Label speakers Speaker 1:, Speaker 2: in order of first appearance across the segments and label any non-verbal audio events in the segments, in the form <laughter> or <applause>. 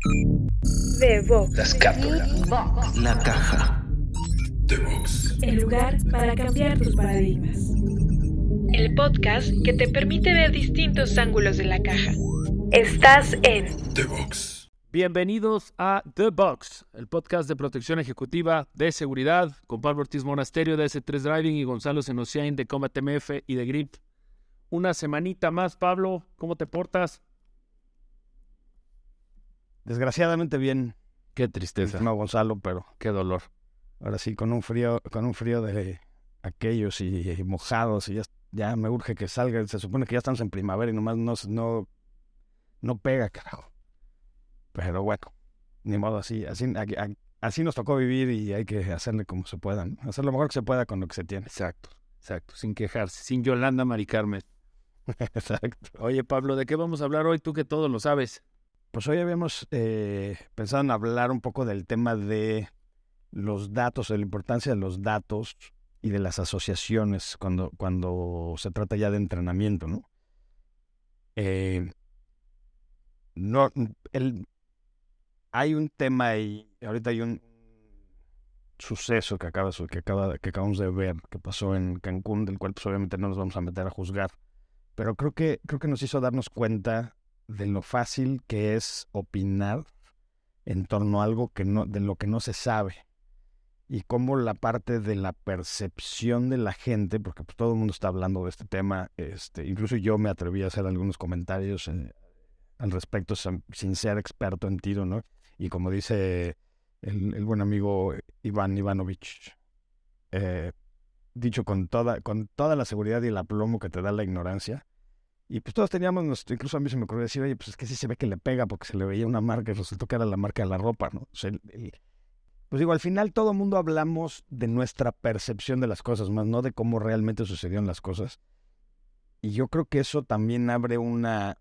Speaker 1: The Box.
Speaker 2: La escápula.
Speaker 3: La caja.
Speaker 2: The Box.
Speaker 1: El lugar para cambiar tus paradigmas. El podcast que te permite ver distintos ángulos de la caja. Estás en
Speaker 2: The Box.
Speaker 4: Bienvenidos a The Box, el podcast de protección ejecutiva de seguridad con Pablo Ortiz Monasterio de S3 Driving y Gonzalo Senociain de Combat MF y de Grip. Una semanita más, Pablo, ¿cómo te portas?
Speaker 5: Desgraciadamente bien,
Speaker 4: Qué tristeza,
Speaker 5: no Gonzalo, pero
Speaker 4: qué dolor.
Speaker 5: ahora sí con un frío, con un frío de aquellos y, y mojados y ya, ya me urge que salga. Se supone que ya estamos en primavera y nomás no, no, no pega, carajo. Pero bueno, ni modo así, así, a- a- así nos tocó vivir y hay que hacerle como se pueda, ¿no? hacer lo mejor que se pueda con lo que se tiene.
Speaker 4: Exacto, exacto, sin quejarse, sin Yolanda Mari Carmen. <laughs>
Speaker 5: Exacto.
Speaker 4: Oye, Pablo, ¿de qué vamos a hablar hoy? Tú que todo lo sabes.
Speaker 5: Pues hoy habíamos eh, pensado en hablar un poco del tema de los datos, de la importancia de los datos y de las asociaciones cuando, cuando se trata ya de entrenamiento, ¿no? Eh, no el, hay un tema y ahorita hay un suceso que acaba, que acaba que acabamos de ver que pasó en Cancún, del cual pues obviamente no nos vamos a meter a juzgar, pero creo que creo que nos hizo darnos cuenta de lo fácil que es opinar en torno a algo que no, de lo que no se sabe. Y cómo la parte de la percepción de la gente, porque pues, todo el mundo está hablando de este tema, este, incluso yo me atreví a hacer algunos comentarios eh, al respecto sin, ser experto en tiro, ¿no? Y como dice el, el buen amigo Iván Ivanovich, eh, dicho con toda, con toda la seguridad y el aplomo que te da la ignorancia, y pues todos teníamos, nuestro, incluso a mí se me ocurrió decir, oye, pues es que sí se ve que le pega porque se le veía una marca y resultó que era la marca de la ropa, ¿no? Pues digo, al final todo mundo hablamos de nuestra percepción de las cosas, más no de cómo realmente sucedieron las cosas. Y yo creo que eso también abre una,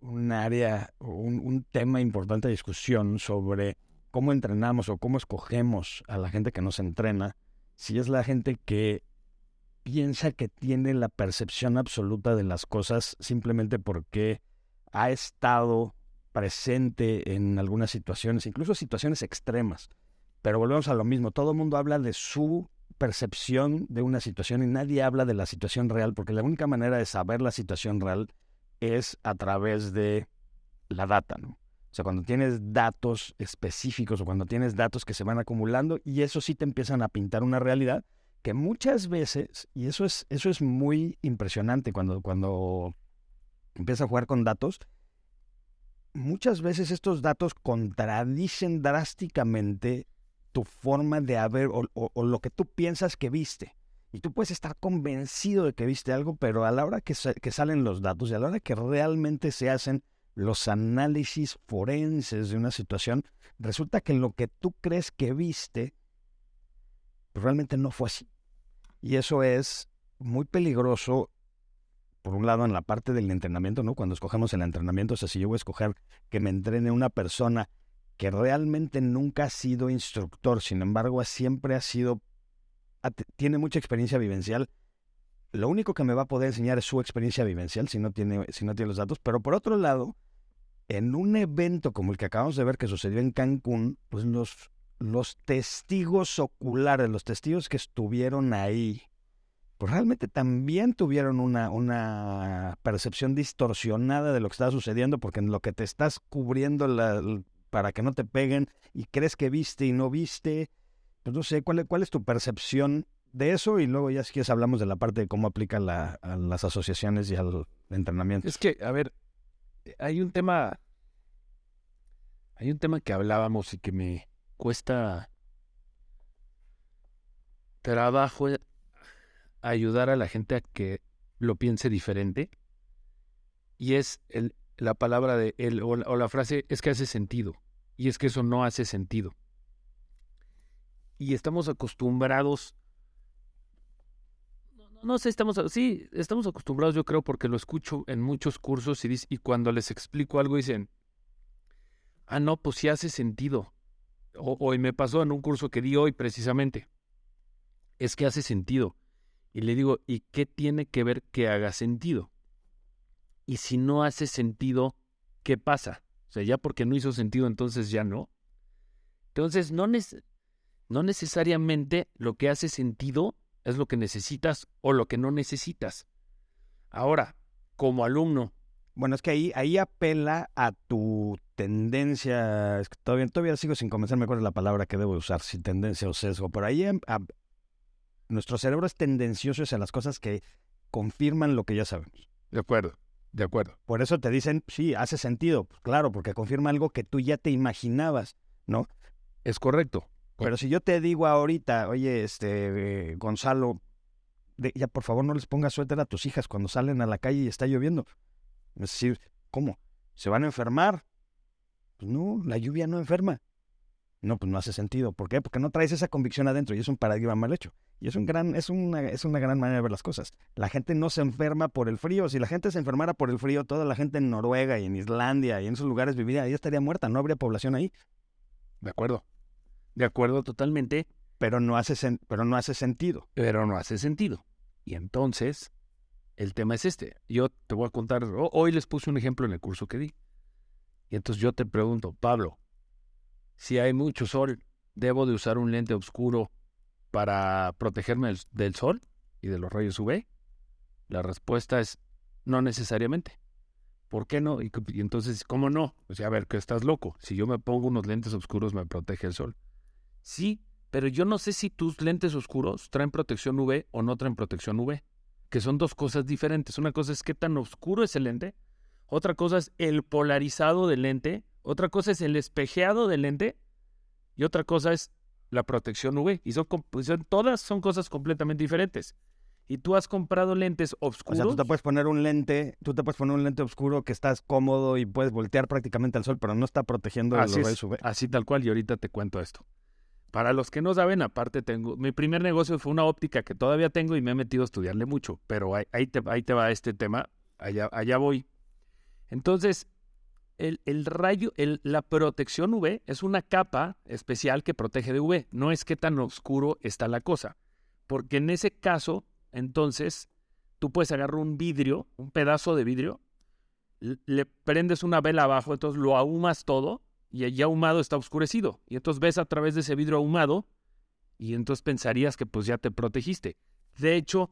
Speaker 5: un área, un, un tema importante de discusión sobre cómo entrenamos o cómo escogemos a la gente que nos entrena, si es la gente que piensa que tiene la percepción absoluta de las cosas simplemente porque ha estado presente en algunas situaciones, incluso situaciones extremas. Pero volvemos a lo mismo, todo el mundo habla de su percepción de una situación y nadie habla de la situación real, porque la única manera de saber la situación real es a través de la data, ¿no? O sea, cuando tienes datos específicos o cuando tienes datos que se van acumulando y eso sí te empiezan a pintar una realidad muchas veces, y eso es, eso es muy impresionante cuando, cuando empiezas a jugar con datos, muchas veces estos datos contradicen drásticamente tu forma de haber o, lo que tú piensas que viste. Y tú puedes estar convencido de que viste algo, pero a la hora que, que salen los datos y a la hora que realmente se hacen los análisis forenses de una situación, resulta que lo que tú crees que viste pues realmente no fue así. Y eso es muy peligroso, por un lado, en la parte del entrenamiento, ¿no? Cuando escogemos el entrenamiento, o sea, si yo voy a escoger que me entrene una persona que realmente nunca ha sido instructor, sin embargo, siempre ha sido, tiene mucha experiencia vivencial, lo único que me va a poder enseñar es su experiencia vivencial si no tiene, si no tiene los datos. Pero por otro lado, en un evento como el que acabamos de ver que sucedió en Cancún, pues los, los testigos oculares, los testigos que estuvieron ahí, pues realmente también tuvieron una, una percepción distorsionada de lo que estaba sucediendo, porque en lo que te estás cubriendo para que no te peguen y crees que viste y no viste, pues no sé, ¿cuál, cuál es tu percepción de eso? Y luego ya si quieres hablamos de la parte de cómo aplica la, a las asociaciones y al entrenamiento.
Speaker 4: Es que, a ver, hay un tema. Hay un tema que hablábamos y que me cuesta trabajo eh, ayudar a la gente a que lo piense diferente. Y es el, la palabra de el, o, la, frase es que hace sentido. Y es que eso no hace sentido. Y estamos acostumbrados. No, sé, estamos. Sí, estamos acostumbrados, yo creo, porque lo escucho en muchos cursos y, y cuando les explico algo dicen. Ah, no, pues sí hace sentido. O, o y me pasó en un curso que di hoy precisamente. Es que hace sentido. Y le digo, ¿y qué tiene que ver que haga sentido? Y si no hace sentido, ¿qué pasa? O sea, ya porque no hizo sentido, entonces ya no. Entonces, no, no necesariamente lo que hace sentido es lo que necesitas o lo que no necesitas. Ahora, como alumno.
Speaker 5: Bueno, es que ahí, ahí apela a tu tendencia. Es que todavía, todavía sigo sin convencerme cuál es la palabra que debo usar, si tendencia o sesgo. Por ahí em, nuestro cerebro es tendencioso hacia las cosas que confirman lo que ya sabemos.
Speaker 4: De acuerdo, de acuerdo.
Speaker 5: Por eso te dicen, sí, hace sentido. Pues claro, porque confirma algo que tú ya te imaginabas, ¿no?
Speaker 4: Es correcto.
Speaker 5: Pero si yo te digo ahorita, oye, este, Gonzalo, ya por favor no les pongas suéter a tus hijas cuando salen a la calle y está lloviendo. Es decir, ¿cómo? ¿Se van a enfermar? Pues no, la lluvia no enferma. No, pues no hace sentido. ¿Por qué? Porque no traes esa convicción adentro y es un paradigma mal hecho. Y es, un gran, es, una, es una gran manera de ver las cosas. La gente no se enferma por el frío. Si la gente se enfermara por el frío, toda la gente en Noruega y en Islandia y en esos lugares viviría, ahí estaría muerta, no habría población ahí.
Speaker 4: De acuerdo. De acuerdo totalmente.
Speaker 5: Pero no hace, pero no hace sentido.
Speaker 4: Pero no hace sentido. Y entonces, el tema es este. Yo te voy a contar, hoy les puse un ejemplo en el curso que di. Y entonces yo te pregunto, Pablo, si hay mucho sol, ¿debo de usar un lente oscuro para protegerme del sol y de los rayos UV? La respuesta es no necesariamente. ¿Por qué no? Y, entonces, ¿cómo no? O sea, a ver, que estás loco. Si yo me pongo unos lentes oscuros, me protege el sol. Sí, pero yo no sé si tus lentes oscuros traen protección UV o no traen protección UV, que son dos cosas diferentes. Una cosa es qué tan oscuro es el lente, otra cosa es el polarizado del lente, otra cosa es el espejeado del lente y otra cosa es la protección UV. Y son, pues, todas son cosas completamente diferentes. Y tú has comprado lentes oscuros.
Speaker 5: O sea, tú te puedes poner un lente, tú te puedes poner un lente oscuro que estás cómodo y puedes voltear prácticamente al sol, pero no está protegiendo
Speaker 4: el
Speaker 5: los
Speaker 4: UV. Así tal cual, y ahorita te cuento esto. Para los que no saben, aparte tengo, mi primer negocio fue una óptica que todavía tengo y me he metido a estudiarle mucho, pero ahí, te, ahí te, va este tema, allá, allá voy. Entonces, el, el rayo, el, la protección UV es una capa especial que protege de UV, no es que tan oscuro está la cosa, porque en ese caso, entonces, tú puedes agarrar un vidrio, un pedazo de vidrio, le prendes una vela abajo, entonces lo ahumas todo y allá ahumado está oscurecido. Y entonces ves a través de ese vidrio ahumado y entonces pensarías que pues ya te protegiste. De hecho,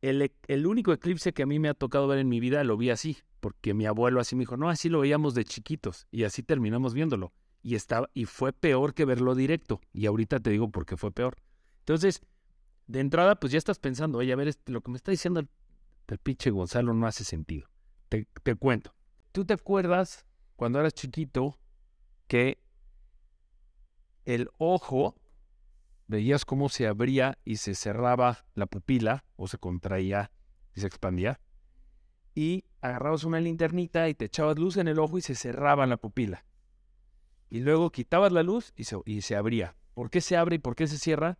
Speaker 4: el, el, único eclipse que a mí me ha tocado ver en mi vida lo vi así, porque mi abuelo así me dijo, no, así lo veíamos de chiquitos y así terminamos viéndolo. Y, estaba, y fue peor que verlo directo. Y ahorita te digo por qué fue peor. Entonces, de entrada, pues ya estás pensando, oye, a ver, este, lo que me está diciendo el, el pinche Gonzalo no hace sentido. Te, te cuento. ¿Tú te acuerdas cuando eras chiquito que el ojo, veías cómo se abría y se cerraba la pupila, o se contraía y se expandía, y agarrabas una linternita y te echabas luz en el ojo y se cerraba la pupila. Y luego quitabas la luz y se, y se abría. ¿Por qué se abre y por qué se cierra?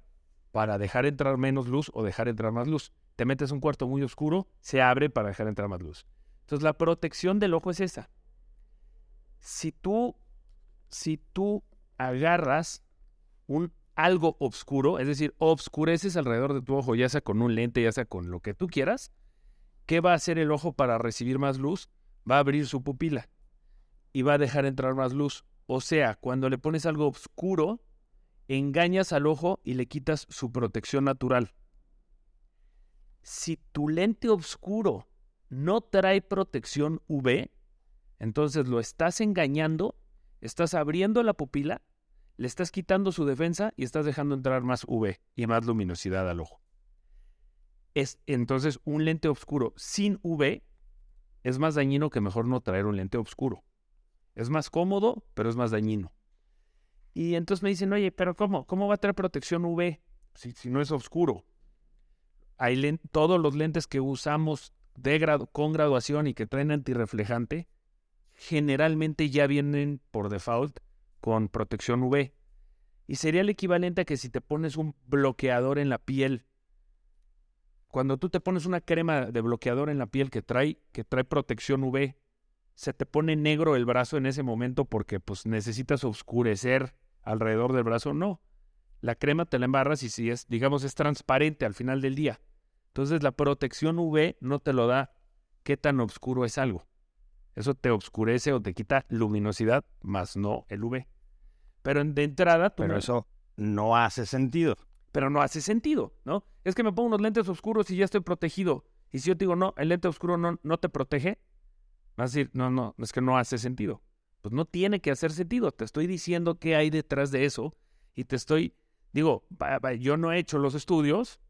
Speaker 4: Para dejar entrar menos luz o dejar entrar más luz. Te metes un cuarto muy oscuro, se abre para dejar entrar más luz. Entonces la protección del ojo es esa. Si tú si tú agarras un algo oscuro, es decir, obscureces alrededor de tu ojo, ya sea con un lente, ya sea con lo que tú quieras, ¿qué va a hacer el ojo para recibir más luz? Va a abrir su pupila y va a dejar entrar más luz. O sea, cuando le pones algo oscuro, engañas al ojo y le quitas su protección natural. Si tu lente oscuro no trae protección UV, entonces lo estás engañando Estás abriendo la pupila, le estás quitando su defensa y estás dejando entrar más UV y más luminosidad al ojo. Es entonces un lente oscuro sin UV es más dañino que mejor no traer un lente oscuro. Es más cómodo, pero es más dañino. Y entonces me dicen, oye, pero ¿cómo? ¿Cómo va a traer protección UV si, si no es oscuro? Hay todos los lentes que usamos de con graduación y que traen antirreflejante generalmente ya vienen por default con protección UV. Y sería el equivalente a que si te pones un bloqueador en la piel, cuando tú te pones una crema de bloqueador en la piel que trae, que trae protección UV, se te pone negro el brazo en ese momento porque pues necesitas oscurecer alrededor del brazo. No, la crema te la embarras y si es, digamos, es transparente al final del día. Entonces la protección UV no te lo da qué tan oscuro es algo. Eso te oscurece o te quita luminosidad, más no el UV. Pero de entrada...
Speaker 5: Pero eso no hace sentido.
Speaker 4: Pero no hace sentido, ¿no? Es que me pongo unos lentes oscuros y ya estoy protegido. Y si yo te digo, no, el lente oscuro no, no te protege, vas a decir, no, no, es que no hace sentido. Pues no tiene que hacer sentido. Te estoy diciendo qué hay detrás de eso y te estoy, digo, yo no he hecho los estudios,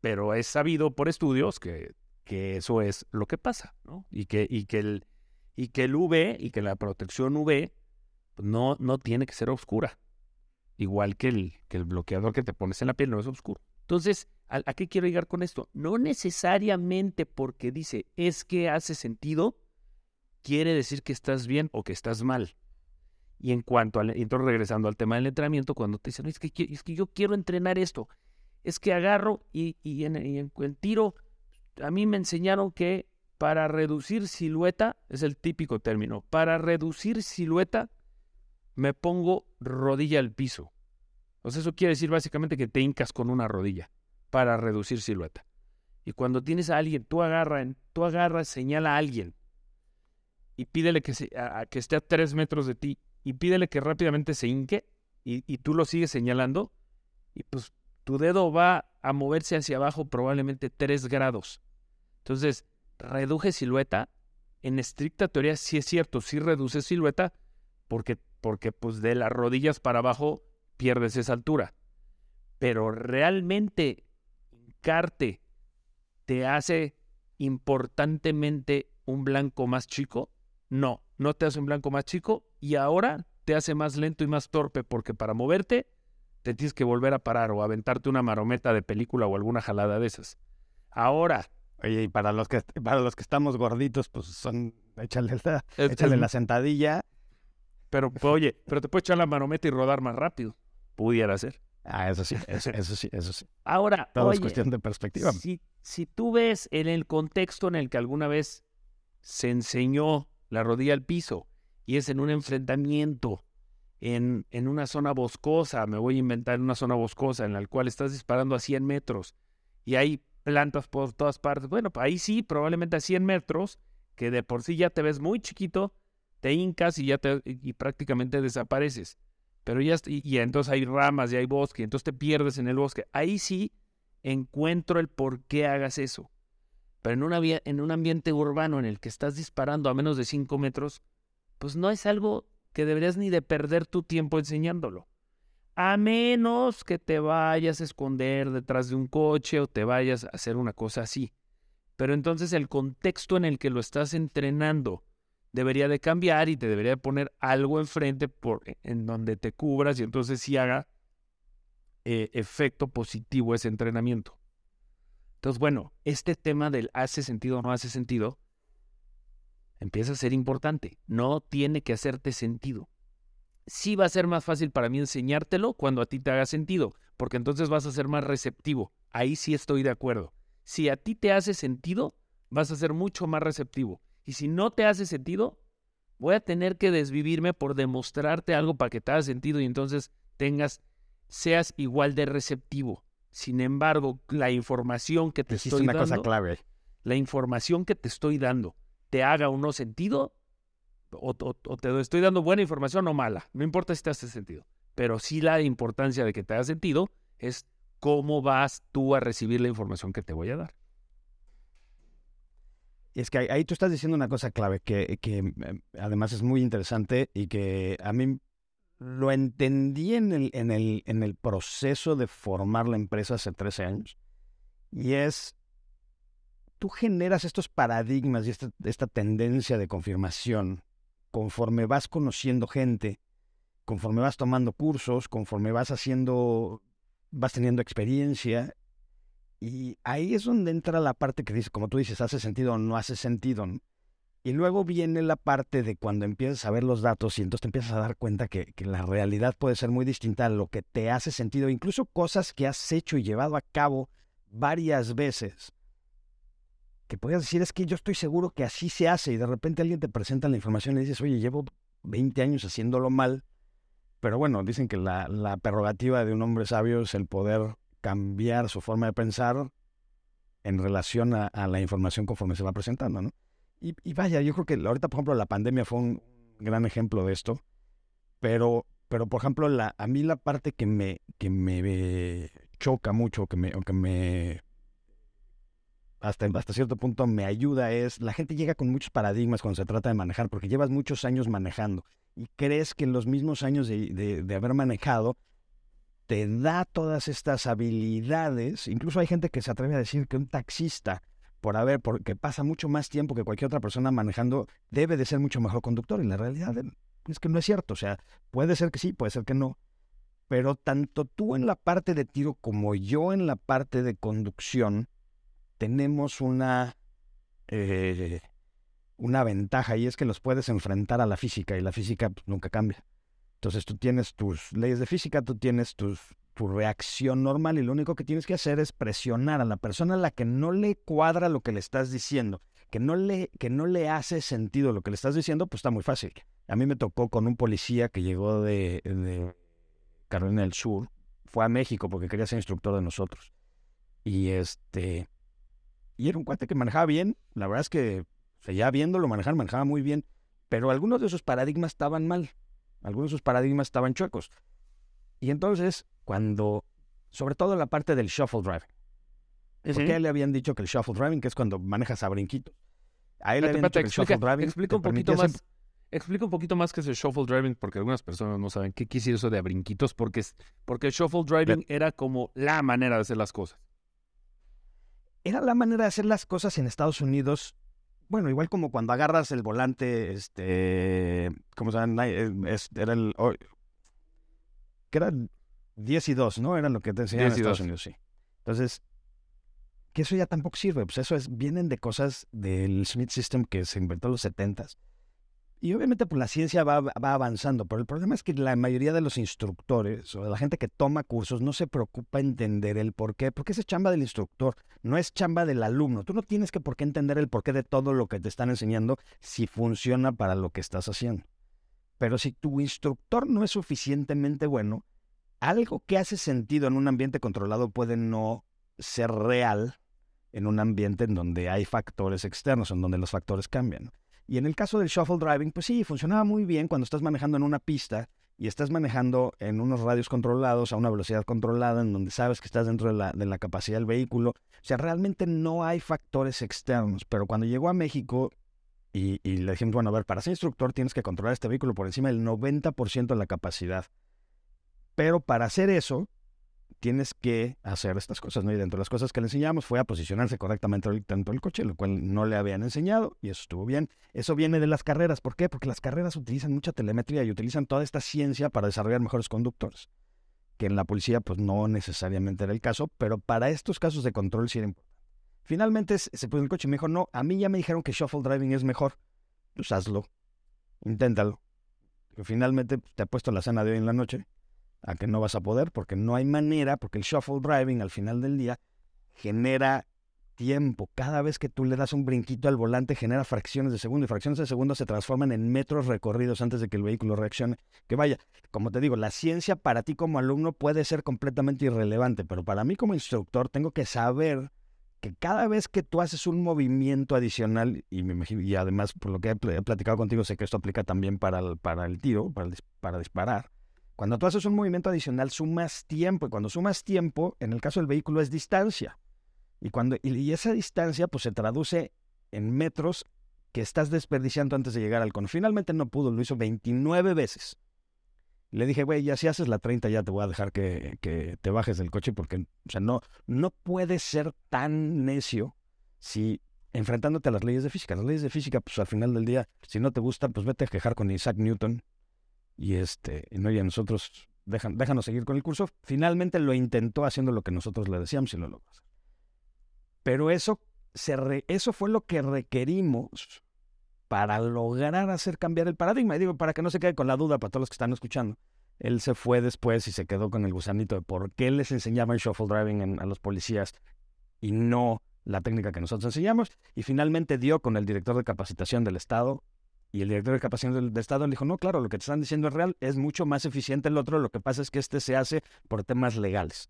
Speaker 4: pero he sabido por estudios que, que eso es lo que pasa, ¿no? Y que, y que, el, y que el UV y que la protección UV pues, no, no tiene que ser oscura. Igual que el, que el bloqueador que te pones en la piel no es oscuro. Entonces, ¿a, ¿a, qué quiero llegar con esto? No necesariamente porque dice es que hace sentido, quiere decir que estás bien o que estás mal. Y en cuanto al, entonces regresando al tema del entrenamiento, cuando te dicen, es que, es que yo quiero entrenar esto, es que agarro y, y, en, y en tiro, a mí me enseñaron que para reducir silueta, es el típico término, para reducir silueta me pongo rodilla al piso. O eso quiere decir básicamente que te hincas con una rodilla para reducir silueta. Y cuando tienes a alguien, tú agarras, tú agarras, señala a alguien y pídele que, se, a, esté a tres metros de ti y pídele que rápidamente se hinque y, y, tú lo sigues señalando y pues tu dedo va a moverse hacia abajo probablemente tres grados. Entonces, reduje silueta. En estricta teoría sí es cierto, sí reduce silueta porque, porque pues de las rodillas para abajo pierdes esa altura. Pero realmente hincarte te hace importantemente un blanco más chico. No, no te hace un blanco más chico y ahora te hace más lento y más torpe porque para moverte te tienes que volver a parar o aventarte una marometa de película o alguna jalada de esas. Ahora.
Speaker 5: Oye, y para los que, para los que estamos gorditos, pues son, échale la, échale la sentadilla.
Speaker 4: Pero, pues, oye, pero te puedes echar la marometa y rodar más rápido. Pudiera ser.
Speaker 5: Ah, eso sí, eso, eso sí, eso sí.
Speaker 4: Ahora,
Speaker 5: Todo
Speaker 4: oye,
Speaker 5: es cuestión de perspectiva.
Speaker 4: Si, si tú ves en el contexto en el que alguna vez se enseñó la rodilla al piso y es en un enfrentamiento, en, en una zona boscosa, me voy a inventar una zona boscosa en la cual estás disparando a 100 metros y hay plantas por todas partes, bueno, ahí sí, probablemente a 100 metros, que de por sí ya te ves muy chiquito, te hincas y ya te, y prácticamente desapareces. Pero ya, y, y entonces hay ramas y hay bosque, entonces te pierdes en el bosque. Ahí sí encuentro el por qué hagas eso. Pero en, una, en un ambiente urbano en el que estás disparando a menos de 5 metros, pues no es algo que deberías ni de perder tu tiempo enseñándolo. A menos que te vayas a esconder detrás de un coche o te vayas a hacer una cosa así. Pero entonces el contexto en el que lo estás entrenando debería de cambiar y te debería poner algo enfrente por, en donde te cubras y entonces sí haga eh, efecto positivo ese entrenamiento. Entonces, bueno, este tema del hace sentido o no hace sentido empieza a ser importante. No tiene que hacerte sentido. Sí va a ser más fácil para mí enseñártelo cuando a ti te haga sentido, porque entonces vas a ser más receptivo. Ahí sí estoy de acuerdo. Si a ti te hace sentido, vas a ser mucho más receptivo. Y si no te hace sentido, voy a tener que desvivirme por demostrarte algo para que te haga sentido y entonces tengas, seas igual de receptivo. Sin embargo, la información que te
Speaker 5: Dijiste
Speaker 4: estoy
Speaker 5: una
Speaker 4: dando,
Speaker 5: cosa clave.
Speaker 4: la información que te estoy dando, te haga o no sentido, o, o- o te estoy dando buena información o mala, no importa si te hace sentido, pero sí la importancia de que te haga sentido es cómo vas tú a recibir la información que te voy a dar.
Speaker 5: Y es que ahí, ahí tú estás diciendo una cosa clave que, que eh, además es muy interesante y que a mí lo entendí en el, en, el, en el proceso de formar la empresa hace 13 años. Y es, tú generas estos paradigmas y esta, esta tendencia de confirmación conforme vas conociendo gente, conforme vas tomando cursos, conforme vas haciendo, vas teniendo experiencia y ahí es donde entra la parte que dice, como tú dices, hace sentido o no hace sentido. Y luego viene la parte de cuando empiezas a ver los datos y entonces te empiezas a dar cuenta que la realidad puede ser muy distinta a lo que te hace sentido, incluso cosas que has hecho y llevado a cabo varias veces. Que puedes decir, es que yo estoy seguro que así se hace y de repente alguien te presenta la información y dices, oye, llevo 20 años haciéndolo mal. Pero bueno, dicen que la, la prerrogativa de un hombre sabio es el poder cambiar su forma de pensar en relación a, a la información conforme se va presentando, ¿no? Y, y vaya, yo creo que ahorita, por ejemplo, la pandemia fue un gran ejemplo de esto, pero, pero por ejemplo, la, a mí la parte que me, que me choca mucho, que me, que me hasta, hasta cierto punto me ayuda es, la gente llega con muchos paradigmas cuando se trata de manejar, porque llevas muchos años manejando y crees que en los mismos años de, de, de haber manejado te da todas estas habilidades. Incluso hay gente que se atreve a decir que un taxista, por haber, porque pasa mucho más tiempo que cualquier otra persona manejando, debe de ser mucho mejor conductor. Y la realidad es que no es cierto. O sea, puede ser que sí, puede ser que no. Pero tanto tú en la parte de tiro como yo en la parte de conducción, tenemos una, eh, una ventaja y es que los puedes enfrentar a la física y la física pues, nunca cambia. Entonces tú tienes tus leyes de física, tú tienes tus, tu reacción normal y lo único que tienes que hacer es presionar a la persona a la que no le cuadra lo que le estás diciendo, que no le, que no le hace sentido lo que le estás diciendo, pues está muy fácil. A mí me tocó con un policía que llegó de, de Carolina del Sur, fue a México porque quería ser instructor de nosotros. Y este, y era un cuate que manejaba bien, la verdad es que ya viéndolo manejar, manejaba muy bien, pero algunos de sus paradigmas estaban mal. Algunos de sus paradigmas estaban chuecos. Y entonces, cuando, sobre todo la parte del shuffle driving, porque a él le habían dicho que el shuffle driving, que es cuando manejas a brinquitos. A él le habían dicho que el shuffle driving.
Speaker 4: Explica un poquito más. Explica un poquito más qué es el shuffle driving, porque algunas personas no saben qué quiere eso de a brinquitos, porque, porque el shuffle driving era como la manera de hacer las cosas.
Speaker 5: Era la manera de hacer las cosas en Estados Unidos bueno, igual como cuando agarras el volante, este, ¿cómo se llama? era el, que era 10 y 2, ¿no? Era lo que te enseñaban en Estados Unidos, sí. Entonces, que eso ya tampoco sirve, pues eso es, vienen de cosas del Smith System que se inventó en los 70s y obviamente pues, la ciencia va, va, avanzando, pero el problema es que la mayoría de los instructores o de la gente que toma cursos no se preocupa entender el por qué, porque es chamba del instructor, no es chamba del alumno. Tú no tienes que por qué entender el porqué de todo lo que te están enseñando si funciona para lo que estás haciendo. Pero si tu instructor no es suficientemente bueno, algo que hace sentido en un ambiente controlado puede no ser real en un ambiente en donde hay factores externos, en donde los factores cambian. Y en el caso del shuffle driving, pues sí, funcionaba muy bien cuando estás manejando en una pista y estás manejando en unos radios controlados a una velocidad controlada, en donde sabes que estás dentro de la, capacidad del vehículo. O sea, realmente no hay factores externos. Pero cuando llegó a México y, y le dijimos, bueno, a ver, para ser instructor tienes que controlar este vehículo por encima del 90% de la capacidad. Pero para hacer eso, tienes que hacer estas cosas, ¿no? Y dentro de las cosas que le enseñamos fue a posicionarse correctamente dentro del coche, lo cual no le habían enseñado y eso estuvo bien. Eso viene de las carreras. ¿Por qué? Porque las carreras utilizan mucha telemetría y utilizan toda esta ciencia para desarrollar mejores conductores, que en la policía pues no necesariamente era el caso, pero para estos casos de control sí era importante. Finalmente se puso en el coche y me dijo, no, a mí ya me dijeron que shuffle driving es mejor. Pues hazlo, inténtalo. Finalmente te ha puesto la cena de hoy en la noche a que no vas a poder porque no hay manera, porque el shuffle driving al final del día genera tiempo. Cada vez que tú le das un brinquito al volante genera fracciones de segundo y fracciones de segundo se transforman en metros recorridos antes de que el vehículo reaccione. Que vaya, como te digo, la ciencia para ti como alumno puede ser completamente irrelevante, pero para mí como instructor tengo que saber que cada vez que tú haces un movimiento adicional, y, me imagino, y además por lo que he platicado contigo, sé que esto aplica también para el, para el tiro, para, para disparar, cuando tú haces un movimiento adicional, sumas tiempo. Y cuando sumas tiempo, en el caso del vehículo, es distancia. Y, cuando, y esa distancia pues, se traduce en metros que estás desperdiciando antes de llegar al cono. Finalmente no pudo, lo hizo 29 veces. Le dije, güey, ya si haces la 30 ya te voy a dejar que, que te bajes del coche porque, o sea, no, no puedes ser tan necio si enfrentándote a las leyes de física. Las leyes de física, pues al final del día, si no te gustan, pues vete a quejar con Isaac Newton y este, no, y a nosotros, déjanos seguir con el curso. Finalmente lo intentó haciendo lo que nosotros le decíamos y lo logró Pero eso, se eso fue lo que requerimos para lograr hacer cambiar el paradigma. Y digo, para que no se quede con la duda para todos los que están escuchando. Él se fue después y se quedó con el gusanito de por qué les enseñaban shuffle driving a los policías y no la técnica que nosotros enseñamos. Y finalmente dio con el director de capacitación del Estado y el director de capacitación del, Estado le dijo, no, claro, lo que te están diciendo es real, es mucho más eficiente el otro, lo que pasa es que este se hace por temas legales.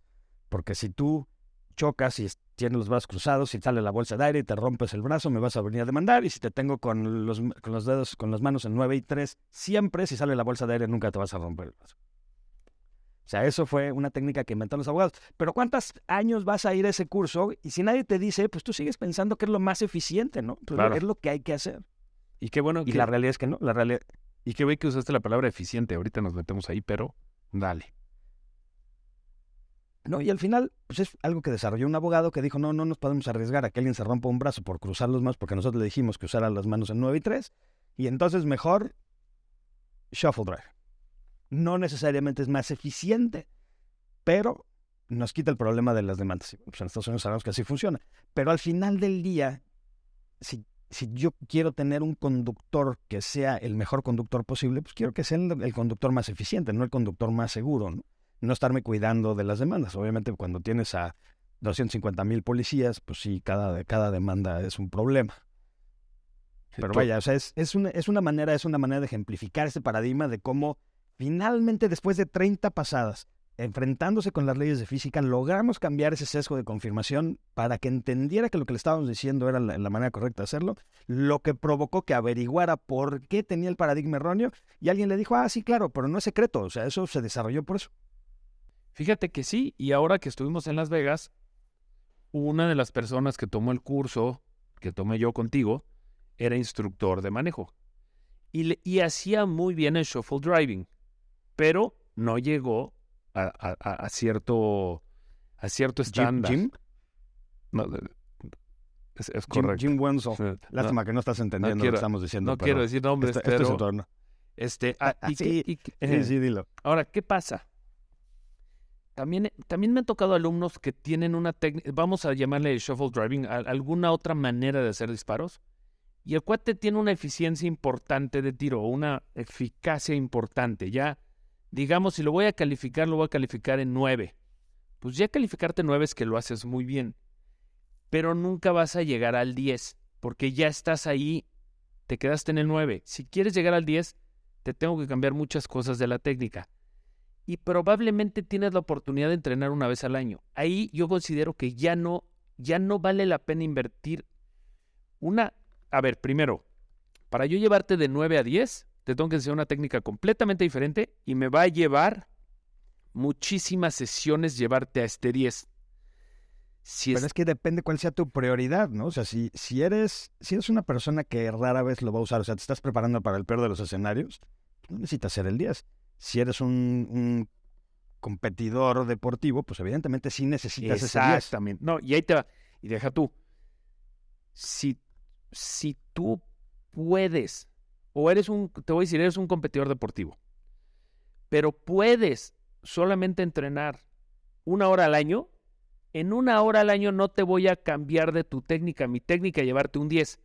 Speaker 5: Porque si tú chocas y tienes los brazos cruzados, si sale la bolsa de aire y te rompes el brazo, me vas a venir a demandar. Y si te tengo con los, con los dedos, con las manos en 9 y 3, siempre si sale la bolsa de aire nunca te vas a romper el brazo. O sea, eso fue una técnica que inventaron los abogados. Pero ¿cuántos años vas a ir a ese curso? Y si nadie te dice, pues tú sigues pensando que es lo más eficiente, ¿no? Pues
Speaker 4: Claro.
Speaker 5: Es lo que hay que hacer.
Speaker 4: Y qué bueno
Speaker 5: Y
Speaker 4: que,
Speaker 5: la realidad es que no. La realidad,
Speaker 4: y qué bien que usaste la palabra eficiente. Ahorita nos metemos ahí, pero dale.
Speaker 5: No, y al final, pues es algo que desarrolló un abogado que dijo, no, no nos podemos arriesgar a que alguien se rompa un brazo por cruzar los más, porque nosotros le dijimos que usara las manos en 9 y 3, y entonces mejor shuffle drive. No necesariamente es más eficiente, pero nos quita el problema de las demandas. Pues en Estados Unidos sabemos que así funciona. Pero al final del día, si, si yo quiero tener un conductor que sea el mejor conductor posible, pues quiero que sea el, el conductor más eficiente, no el conductor más seguro, ¿no? no estarme cuidando de las demandas. Obviamente, cuando tienes a 250 mil policías, pues sí, cada, cada demanda es un problema. Pero vaya, o sea, es, es, una, es una manera, es una manera de ejemplificar este paradigma de cómo finalmente, después de 30 pasadas, enfrentándose con las leyes de física, logramos cambiar ese sesgo de confirmación para que entendiera que lo que le estábamos diciendo era la, manera correcta de hacerlo, lo que provocó que averiguara por qué tenía el paradigma erróneo y alguien le dijo, ah, sí, claro, pero no es secreto, o sea, eso se desarrolló por eso.
Speaker 4: Fíjate que sí, y ahora que estuvimos en Las Vegas, una de las personas que tomó el curso que tomé yo contigo era instructor de manejo. Y hacía muy bien el shuffle driving, pero no llegó a, a- a- a cierto, a cierto
Speaker 5: Jim,
Speaker 4: estándar.
Speaker 5: Jim,
Speaker 4: No, es, es
Speaker 5: Jim,
Speaker 4: correcto.
Speaker 5: Jim Wenzel.
Speaker 4: No-
Speaker 5: Lástima que no estás entendiendo lo
Speaker 4: quiero-
Speaker 5: que estamos diciendo.
Speaker 4: no
Speaker 5: pero
Speaker 4: quiero decir nombres,
Speaker 5: este, este es su
Speaker 4: pero este, ah, y
Speaker 5: Sí,
Speaker 4: que- y que-
Speaker 5: Sí, sí, dilo.
Speaker 4: Ahora, ¿qué pasa? También, también me han tocado alumnos que tienen una técnica, vamos a llamarle shuffle driving, a- alguna otra manera de hacer disparos. Y el cuate tiene una eficiencia importante de tiro, una eficacia importante. Ya, digamos, si lo voy a calificar, lo voy a calificar en 9. Pues ya calificarte 9 es que lo haces muy bien. Pero nunca vas a llegar al 10, porque ya estás ahí, te quedaste en el 9. Si quieres llegar al 10, te tengo que cambiar muchas cosas de la técnica y probablemente tienes la oportunidad de entrenar una vez al año. Ahí yo considero que ya no, ya no vale la pena invertir una... A ver, primero, para yo llevarte de 9 a 10, te tengo que enseñar una técnica completamente diferente y me va a llevar muchísimas sesiones llevarte a este 10. Si
Speaker 5: Pero
Speaker 4: es-
Speaker 5: es que depende cuál sea tu prioridad, ¿no? O sea, si, si, eres, si eres una persona que rara vez lo va a usar, o sea, te estás preparando para el peor de los escenarios, no necesitas ser el 10. Si eres un, un competidor deportivo, pues evidentemente sí necesitas ese 10.
Speaker 4: Exactamente. No, y ahí te va. Y deja tú. Si, si tú puedes, o eres un, te voy a decir, eres un competidor deportivo, pero puedes solamente entrenar una hora al año, en una hora al año no te voy a cambiar de tu técnica, mi técnica, y llevarte un 10.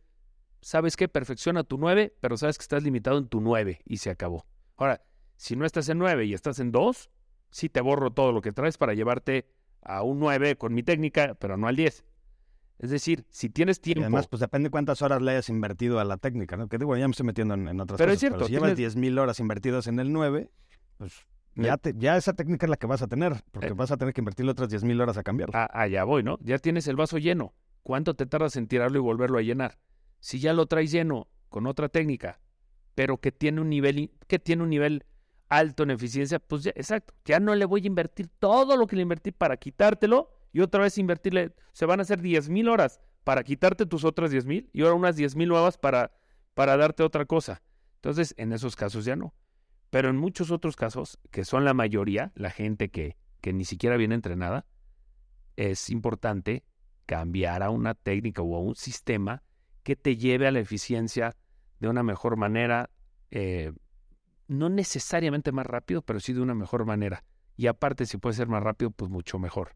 Speaker 4: ¿Sabes qué? Perfecciona tu 9, pero sabes que estás limitado en tu 9 y se acabó. Ahora, si no estás en 9 y estás en 2, sí te borro todo lo que traes para llevarte a un 9 con mi técnica, pero no al 10. Es decir, si tienes
Speaker 5: Y
Speaker 4: tiempo,
Speaker 5: además, pues depende cuántas horas le hayas invertido a la técnica, ¿no? Que digo, ya me estoy metiendo en, en otras
Speaker 4: Pero es
Speaker 5: cosas.
Speaker 4: cierto,
Speaker 5: pero si llevas
Speaker 4: tienes-
Speaker 5: 10.000 horas invertidas en el 9, pues ya, te- ya esa técnica es la que vas a tener, porque
Speaker 4: Eh.
Speaker 5: vas a tener que invertirle otras 10.000 horas a cambiarla.
Speaker 4: a- allá voy, ¿no? Ya tienes el vaso lleno. ¿Cuánto te tardas en tirarlo y volverlo a llenar? Si ya lo traes lleno con otra técnica, pero que tiene un nivel, que tiene un nivel alto en eficiencia, pues ya, exacto, ya no le voy a invertir todo lo que le invertí para quitártelo y otra vez invertirle, se van a hacer 10 mil horas para quitarte tus otras 10 mil y ahora unas 10 mil nuevas para, para darte otra cosa. Entonces, en esos casos ya no. Pero en muchos otros casos, que son la mayoría, la gente que, que ni siquiera viene entrenada, es importante cambiar a una técnica o a un sistema que te lleve a la eficiencia de una mejor manera, eh, no necesariamente más rápido, pero sí de una mejor manera. Y aparte, si puede ser más rápido, pues mucho mejor.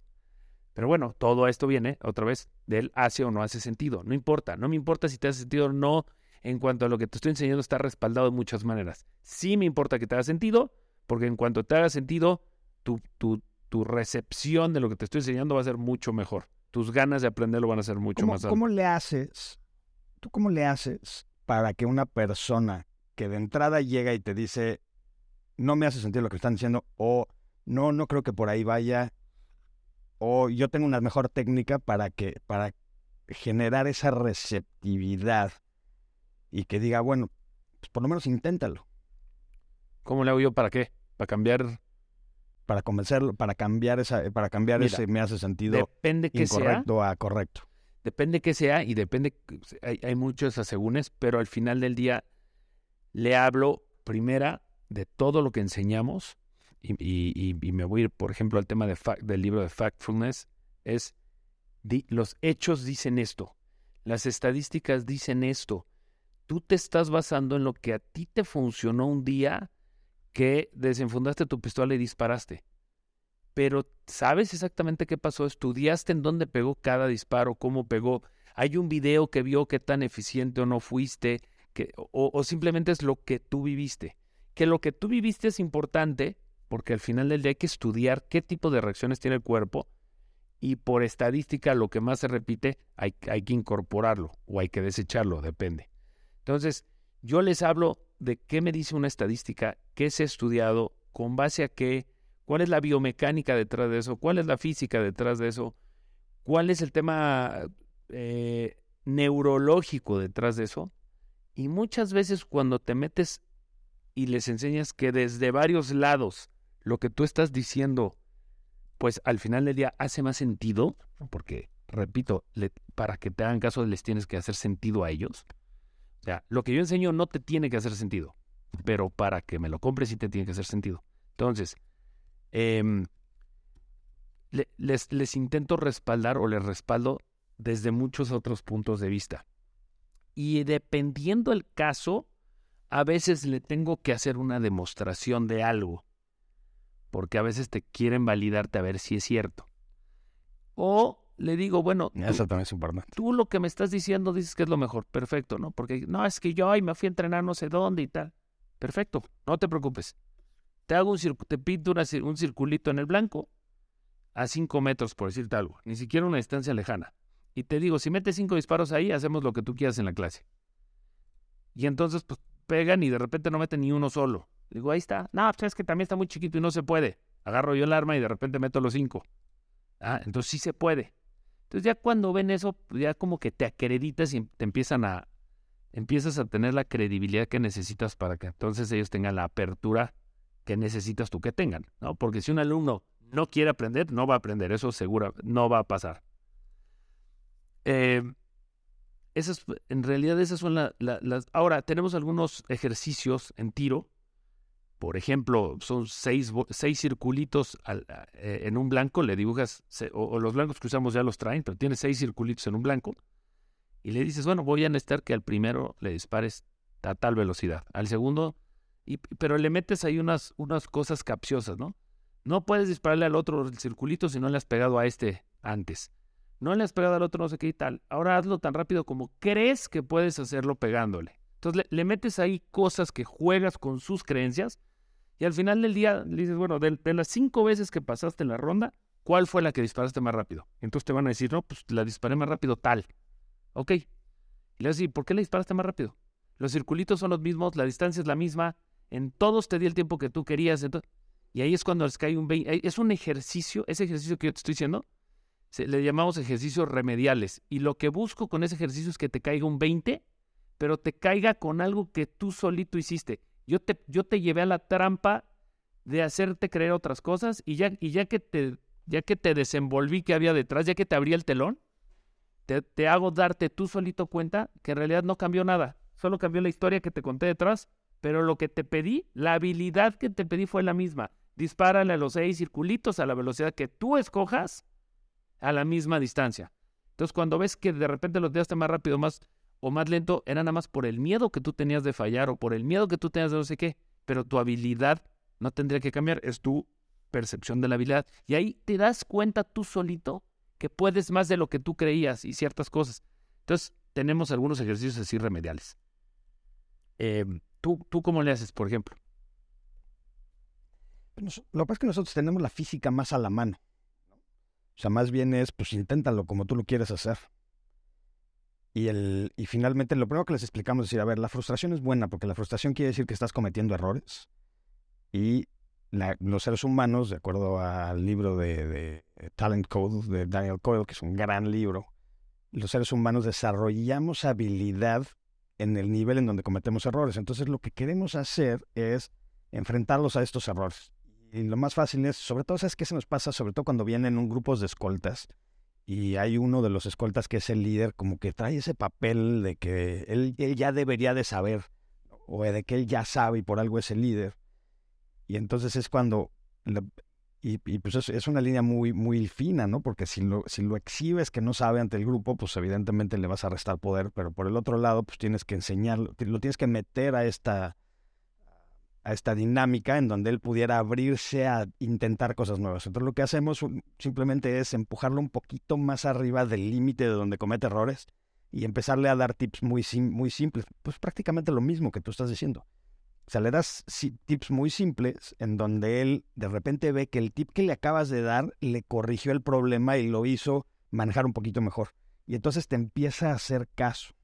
Speaker 4: Pero bueno, todo esto viene otra vez del hace o no hace sentido. No importa, no me importa si te hace sentido o no en cuanto a lo que te estoy enseñando está respaldado de muchas maneras. Sí me importa que te haga sentido, porque en cuanto te haga sentido, tu, tu, tu recepción de lo que te estoy enseñando va a ser mucho mejor. Tus ganas de aprenderlo van a ser mucho
Speaker 5: ¿Cómo,
Speaker 4: más altas.
Speaker 5: cómo le haces? ¿Tú cómo le haces para que una persona que de entrada llega y te dice, no me hace sentido lo que están diciendo, o no, no creo que por ahí vaya, o yo tengo una mejor técnica para que para generar esa receptividad y que diga, bueno, pues por lo menos inténtalo.
Speaker 4: ¿Cómo le hago yo para qué? Para cambiar.
Speaker 5: Para convencerlo, para cambiar esa, para cambiar
Speaker 4: Mira,
Speaker 5: ese me hace sentido
Speaker 4: Depende que sea.
Speaker 5: a correcto.
Speaker 4: Depende que sea y depende. Hay, hay muchos asegúnes, pero al final del día le hablo primera de todo lo que enseñamos y, y- y- me voy a ir, por ejemplo, al tema fact- del libro de Factfulness. Es los hechos dicen esto, las estadísticas dicen esto. Tú te estás basando en lo que a ti te funcionó un día que desenfundaste tu pistola y disparaste. Pero ¿sabes exactamente qué pasó? ¿Estudiaste en dónde pegó cada disparo? ¿Cómo pegó? ¿Hay un video que vio qué tan eficiente o no fuiste? Que, o, o simplemente es lo que tú viviste. Que lo que tú viviste es importante porque al final del día hay que estudiar qué tipo de reacciones tiene el cuerpo y por estadística lo que más se repite hay, hay que incorporarlo o hay que desecharlo, depende. Entonces, yo les hablo de qué me dice una estadística, qué se ha estudiado, con base a qué, cuál es la biomecánica detrás de eso, cuál es la física detrás de eso, cuál es el tema eh, neurológico detrás de eso. Y muchas veces cuando te metes y les enseñas que desde varios lados lo que tú estás diciendo, pues al final del día hace más sentido, porque, repito, le- para que te hagan caso les tienes que hacer sentido a ellos. O sea, lo que yo enseño no te tiene que hacer sentido, pero para que me lo compres sí te tiene que hacer sentido. Entonces, em, le- les, les intento respaldar o les respaldo desde muchos otros puntos de vista. Y dependiendo el caso, a veces le tengo que hacer una demostración de algo, porque a veces te quieren validarte a ver si es cierto. O le digo, bueno, tú-
Speaker 5: Eso también es importante.
Speaker 4: tú lo que me estás diciendo dices que es lo mejor, perfecto, ¿no? Porque no, es que yo ay, me fui a entrenar no sé dónde y tal. Perfecto, no te preocupes. Te hago un circu- te pinto una un circulito en el blanco a 5 metros, por decirte algo, ni siquiera una distancia lejana. Y te digo, si metes cinco disparos ahí, hacemos lo que tú quieras en la clase. Y entonces, pues pegan y de repente no meten ni uno solo. Digo, ahí está. No, pues es que también está muy chiquito y no se puede. Agarro yo el arma y de repente meto los cinco. Ah, entonces sí se puede. Entonces ya cuando ven eso, pues, ya como que te acreditas y te empiezan a, empiezas a tener la credibilidad que necesitas para que entonces ellos tengan la apertura que necesitas tú que tengan, ¿no? Porque si un alumno no quiere aprender, no va a aprender, eso seguro no va a pasar. Eh, esas, en realidad esas son la- la- las... Ahora, tenemos algunos ejercicios en tiro. Por ejemplo, son seis, seis circulitos eh, en un blanco, le dibujas, o, los blancos que usamos ya los traen, pero tiene seis circulitos en un blanco. Y le dices, bueno, voy a necesitar que al primero le dispares a tal velocidad, al segundo, y, pero le metes ahí unas, unas cosas capciosas, ¿no? No puedes dispararle al otro el circulito si no le has pegado a este antes. No le has pegado al otro no sé qué y tal. Ahora hazlo tan rápido como crees que puedes hacerlo pegándole. Entonces le metes ahí cosas que juegas con sus creencias y al final del día le dices, bueno, de, las cinco veces que pasaste la ronda, ¿cuál fue la que disparaste más rápido? Entonces te van a decir, no, pues la disparé más rápido tal. Ok. Y le vas a decir, ¿por qué la disparaste más rápido? Los circulitos son los mismos, la distancia es la misma, en todos te di el tiempo que tú querías. entonces- y ahí es cuando les cae un 20. Es un ejercicio, ese ejercicio que yo te estoy diciendo, se- le llamamos ejercicios remediales. Y lo que busco con ese ejercicio es que te caiga un 20, pero te caiga con algo que tú solito hiciste. Yo te, yo te llevé a la trampa de hacerte creer otras cosas y ya, y ya que te, ya que te desenvolví que había detrás, ya que te abrí el telón, te, hago darte tú solito cuenta que en realidad no cambió nada. Solo cambió la historia que te conté detrás, pero lo que te pedí, la habilidad que te pedí fue la misma. Dispárale a los seis circulitos a la velocidad que tú escojas a la misma distancia. Entonces, cuando ves que de repente los tiraste más rápido más, o más lento, era nada más por el miedo que tú tenías de fallar o por el miedo que tú tenías de no sé qué. Pero tu habilidad no tendría que cambiar, es tu percepción de la habilidad. Y ahí te das cuenta tú solito que puedes más de lo que tú creías y ciertas cosas. Entonces, tenemos algunos ejercicios así remediales. Eh, ¿tú, ¿Tú cómo le haces, por ejemplo?
Speaker 5: Nos- Lo que pasa es que nosotros tenemos la física más a la mano. O sea, más bien es, pues inténtalo como tú lo quieres hacer. Y, el, y finalmente lo primero que les explicamos es decir, a ver, la frustración es buena porque la frustración quiere decir que estás cometiendo errores. Y la- los seres humanos, de acuerdo al libro de, de, Talent Code de Daniel Coyle, que es un gran libro, los seres humanos desarrollamos habilidad en el nivel en donde cometemos errores. Entonces lo que queremos hacer es enfrentarlos a estos errores. Y lo más fácil es, sobre todo, ¿sabes qué se nos pasa? Sobre todo cuando vienen un grupos de escoltas y hay uno de los escoltas que es el líder, como que trae ese papel de que él, él ya debería de saber o de que él ya sabe y por algo es el líder. Y entonces es cuando y, pues es, una línea muy, muy fina, ¿no? Porque si lo, si lo exhibes que no sabe ante el grupo, pues evidentemente le vas a restar poder, pero por el otro lado, pues tienes que enseñarlo, lo tienes que meter a esta, a esta dinámica en donde él pudiera abrirse a intentar cosas nuevas. Entonces lo que hacemos simplemente es empujarlo un poquito más arriba del límite de donde comete errores y empezarle a dar tips muy, muy simples. Pues prácticamente lo mismo que tú estás diciendo. O sea, le das tips muy simples en donde él de repente ve que el tip que le acabas de dar le corrigió el problema y lo hizo manejar un poquito mejor. Y entonces te empieza a hacer caso.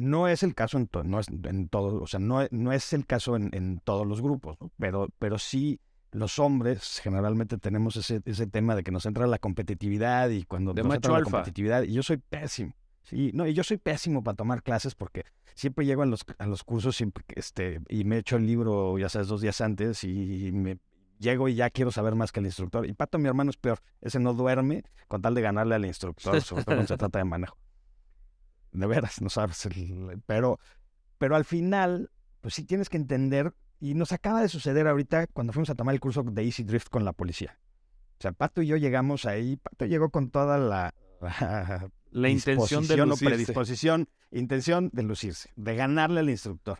Speaker 5: No es el caso en, no es en todo, o sea, no, no es el caso en, todos los grupos, pero, pero sí los hombres generalmente tenemos ese, ese tema de que nos entra la competitividad y cuando
Speaker 4: de
Speaker 5: nos
Speaker 4: entra
Speaker 5: la competitividad, y yo soy pésimo. Sí, no, y yo soy pésimo para tomar clases porque siempre llego a los, a los cursos siempre, este, y me echo el libro, ya sabes, dos días antes y me llego y ya quiero saber más que el instructor. Y Pato, mi hermano, es peor. Ese no duerme con tal de ganarle al instructor, sobre todo cuando se <laughs> trata de manejo. De veras, no sabes. pero, pero al final, pues sí tienes que entender, y nos acaba de suceder ahorita cuando fuimos a tomar el curso de Easy Drift con la policía. O sea, Pato y yo llegamos ahí, Pato llegó con toda la
Speaker 4: la <laughs> intención de lucirse.
Speaker 5: o predisposición, intención de lucirse, de ganarle al instructor.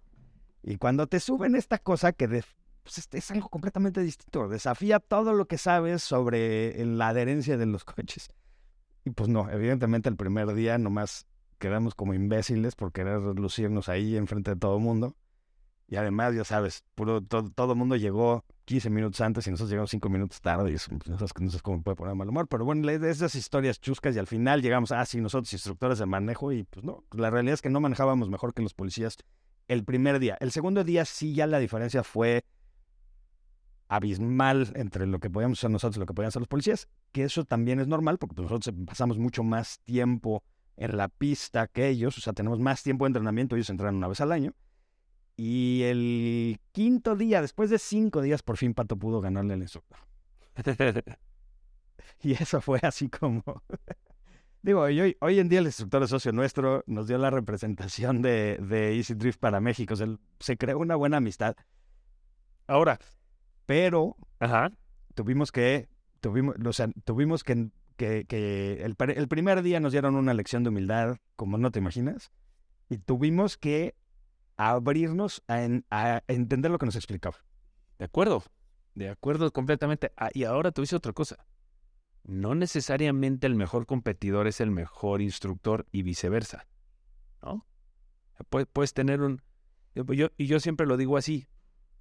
Speaker 5: Y cuando te suben esta cosa que pues, es, algo completamente distinto, desafía todo lo que sabes sobre la adherencia de los <laughs> coches. Y pues no, evidentemente el primer día nomás quedamos como imbéciles por querer lucirnos ahí enfrente de todo el mundo. Y además, ya sabes, puro, todo el mundo llegó 15 minutos antes y nosotros llegamos 5 minutos tarde y eso, pues, no sé cómo puede poner mal humor, pero bueno, esas historias chuscas y al final llegamos, ah, sí, nosotros instructores de manejo y pues no, la realidad es que no manejábamos mejor que los policías el primer día. El segundo día sí ya la diferencia fue abismal entre lo que podíamos hacer nosotros y lo que podían hacer los policías, que eso también es normal porque nosotros pasamos mucho más tiempo en la pista que ellos, o sea, tenemos más tiempo de entrenamiento, ellos entrenan una vez al año. Y el quinto día, después de cinco días, por fin Pato pudo ganarle al instructor. <laughs> y eso fue así como... <laughs> Digo, hoy, hoy, en día el instructor es socio nuestro, nos dio la representación de, de Easy Drift para México. se creó una buena amistad. Ahora, pero
Speaker 4: Ajá.
Speaker 5: tuvimos que, tuvimos, o sea, tuvimos que, que, el, primer día nos dieron una lección de humildad, como no te imaginas, y tuvimos que abrirnos a, entender lo que nos explicaba.
Speaker 4: De acuerdo, de acuerdo completamente. Ah, y ahora te dice otra cosa. No necesariamente el mejor competidor es el mejor instructor y viceversa. ¿No? Puedes, tener un... Yo, y yo siempre lo digo así.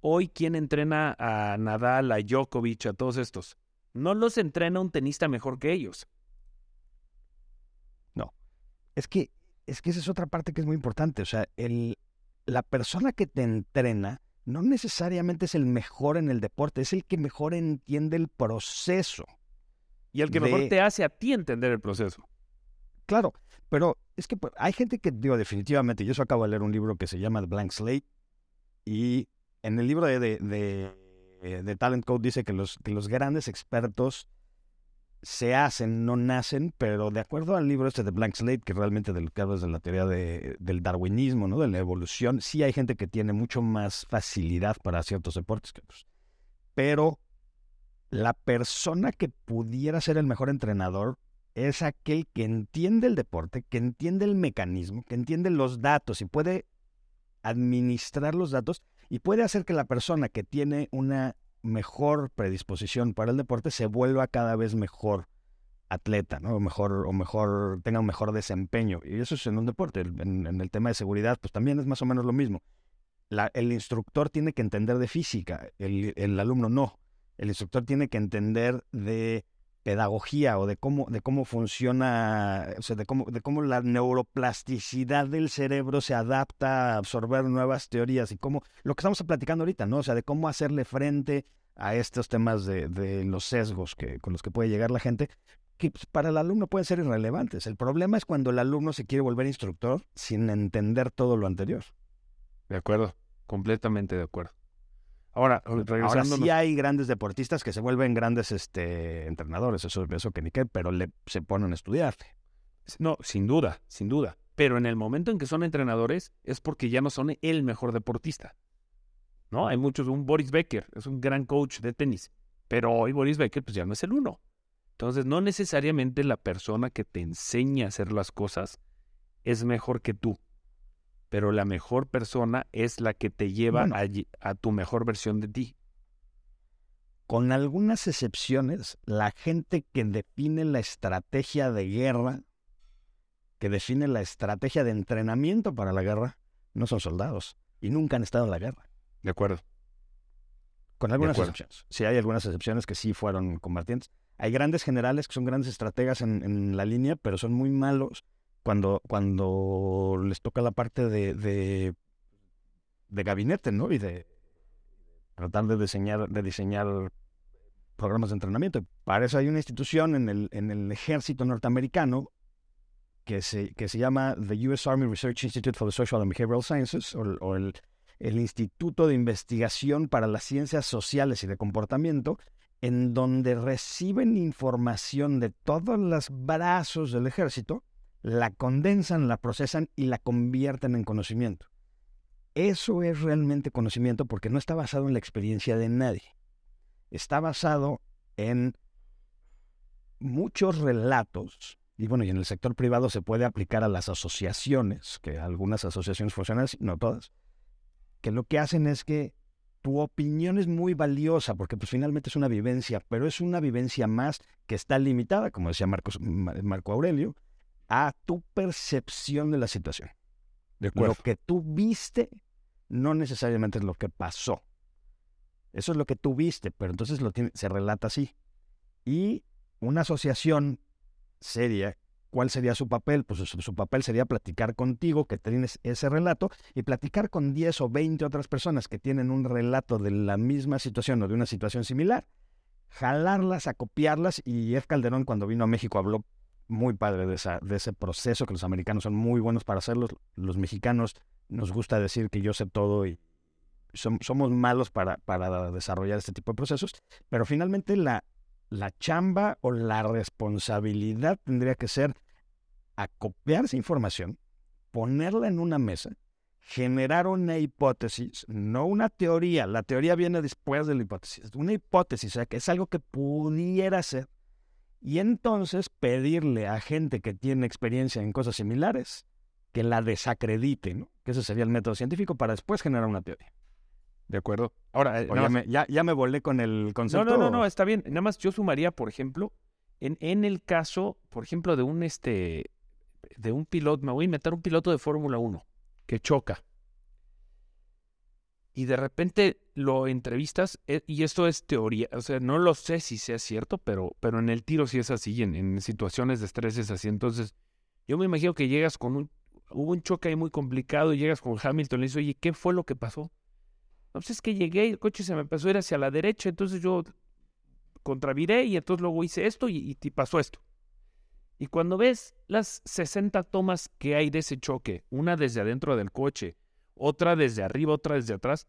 Speaker 4: Hoy, ¿quién entrena a Nadal, a Djokovic, a todos estos? No los entrena un tenista mejor que ellos.
Speaker 5: No. Es que, es que esa es otra parte que es muy importante. O sea, el, la persona que te entrena no necesariamente es el mejor en el deporte, es el que mejor entiende el proceso.
Speaker 4: Y el que mejor te hace a ti entender el proceso.
Speaker 5: Claro, pero es que pues, hay gente que, digo, definitivamente, yo acabo de leer un libro que se llama The Blank Slate, y en el libro de, de, de, Talent Code dice que los, que los grandes expertos se hacen, no nacen, pero de acuerdo al libro este de Blank Slate, que realmente que hablas de la teoría de, del darwinismo, ¿no? de la evolución, sí hay gente que tiene mucho más facilidad para ciertos deportes que otros. Pero la persona que pudiera ser el mejor entrenador es aquel que entiende el deporte, que entiende el mecanismo, que entiende los datos y puede administrar los datos y puede hacer que la persona que tiene una mejor predisposición para el deporte se vuelva cada vez mejor atleta, ¿no? O mejor, o mejor, tenga un mejor desempeño. Y eso es en un deporte. En, el tema de seguridad, pues también es más o menos lo mismo. el instructor tiene que entender de física, el, el, alumno no. El instructor tiene que entender de pedagogía o de cómo, de cómo funciona, o sea, de cómo, de cómo la neuroplasticidad del cerebro se adapta a absorber nuevas teorías y cómo, lo que estamos platicando ahorita, ¿no? O sea, de cómo hacerle frente a estos temas de, de los sesgos que, con los que puede llegar la gente, que pues, para el alumno pueden ser irrelevantes. El problema es cuando el alumno se quiere volver instructor sin entender todo lo anterior.
Speaker 4: De acuerdo, completamente de acuerdo. Ahora.
Speaker 5: Ahora sí hay grandes deportistas que se vuelven grandes este, entrenadores, eso, eso que ni qué, pero le, se ponen a estudiar.
Speaker 4: No, sin duda, sin duda. Pero en el momento en que son entrenadores es porque ya no son el mejor deportista. ¿No? Hay muchos, un Boris Becker es un gran coach de tenis, pero hoy Boris Becker pues ya no es el uno. Entonces, no necesariamente la persona que te enseña a hacer las cosas es mejor que tú, pero la mejor persona es la que te lleva
Speaker 5: Bueno.
Speaker 4: a, a tu mejor versión de ti.
Speaker 5: Con algunas excepciones, la gente que define la estrategia de guerra, que define la estrategia de entrenamiento para la guerra, no son soldados y nunca han estado en la guerra.
Speaker 4: De acuerdo.
Speaker 5: Con algunas excepciones. Sí, hay algunas excepciones que sí fueron combatientes. Hay grandes generales que son grandes estrategas en, en la línea, pero son muy malos cuando, cuando les toca la parte de, de, de gabinete, ¿no? Y de tratar de diseñar, de diseñar programas de entrenamiento. Para eso hay una institución en el, en el ejército norteamericano que se, que se llama the U.S. Army Research Institute for the Social and Behavioral Sciences, o, o el, el Instituto de Investigación para las Ciencias Sociales y de Comportamiento, en donde reciben información de todos los brazos del ejército, la condensan, la procesan y la convierten en conocimiento. Eso es realmente conocimiento porque no está basado en la experiencia de nadie. Está basado en muchos relatos, y bueno, y en el sector privado se puede aplicar a las asociaciones, que algunas asociaciones funcionan, no todas, que lo que hacen es que tu opinión es muy valiosa porque pues finalmente es una vivencia, pero es una vivencia más que está limitada, como decía Marco Aurelio, a tu percepción de la situación.
Speaker 4: De
Speaker 5: Lo que tú viste no necesariamente es lo que pasó. Eso es lo que tú viste, pero entonces lo tiene- se relata así. Y una asociación seria, ¿cuál sería su papel? Pues su, su papel sería platicar contigo, que tienes ese relato, y platicar con 10 o 20 otras personas que tienen un relato de la misma situación o de una situación similar, jalarlas, acopiarlas, y F. Calderón cuando vino a México habló muy padre de, ese proceso, que los americanos son muy buenos para hacerlo, los mexicanos nos gusta decir que yo sé todo y som- somos malos para, para desarrollar este tipo de procesos, pero finalmente la, la chamba o la responsabilidad tendría que ser acopiar esa información, ponerla en una mesa, generar una hipótesis, no una teoría, la teoría viene después de la hipótesis, una hipótesis, o sea, que es algo que pudiera ser, y entonces pedirle a gente que tiene experiencia en cosas similares que la desacredite, ¿no? Que ese sería el método científico para después generar una teoría.
Speaker 4: De acuerdo. Ahora, eh,
Speaker 5: ya,
Speaker 4: más-
Speaker 5: me, ya, ya me volé con el
Speaker 4: No,
Speaker 5: concepto.
Speaker 4: no, no, no, está bien. Nada más yo sumaría, por ejemplo, en, en el caso, por ejemplo, de un este de un piloto, me voy a inventar un piloto de Fórmula 1 que choca. Y de repente lo entrevistas, eh, y esto es teoría, o sea, no lo sé si sea cierto, pero, pero en el tiro sí es así, en, situaciones de estrés es así. Entonces, yo me imagino que llegas con un, hubo un choque ahí muy complicado y llegas con Hamilton y le dices, oye, ¿qué fue lo que pasó? No, pues es que llegué y el coche se me empezó a ir hacia la derecha, entonces yo contraviré y entonces luego hice esto y, y- y pasó esto. Y cuando ves las 60 tomas que hay de ese choque, una desde adentro del coche, otra desde arriba, otra desde atrás,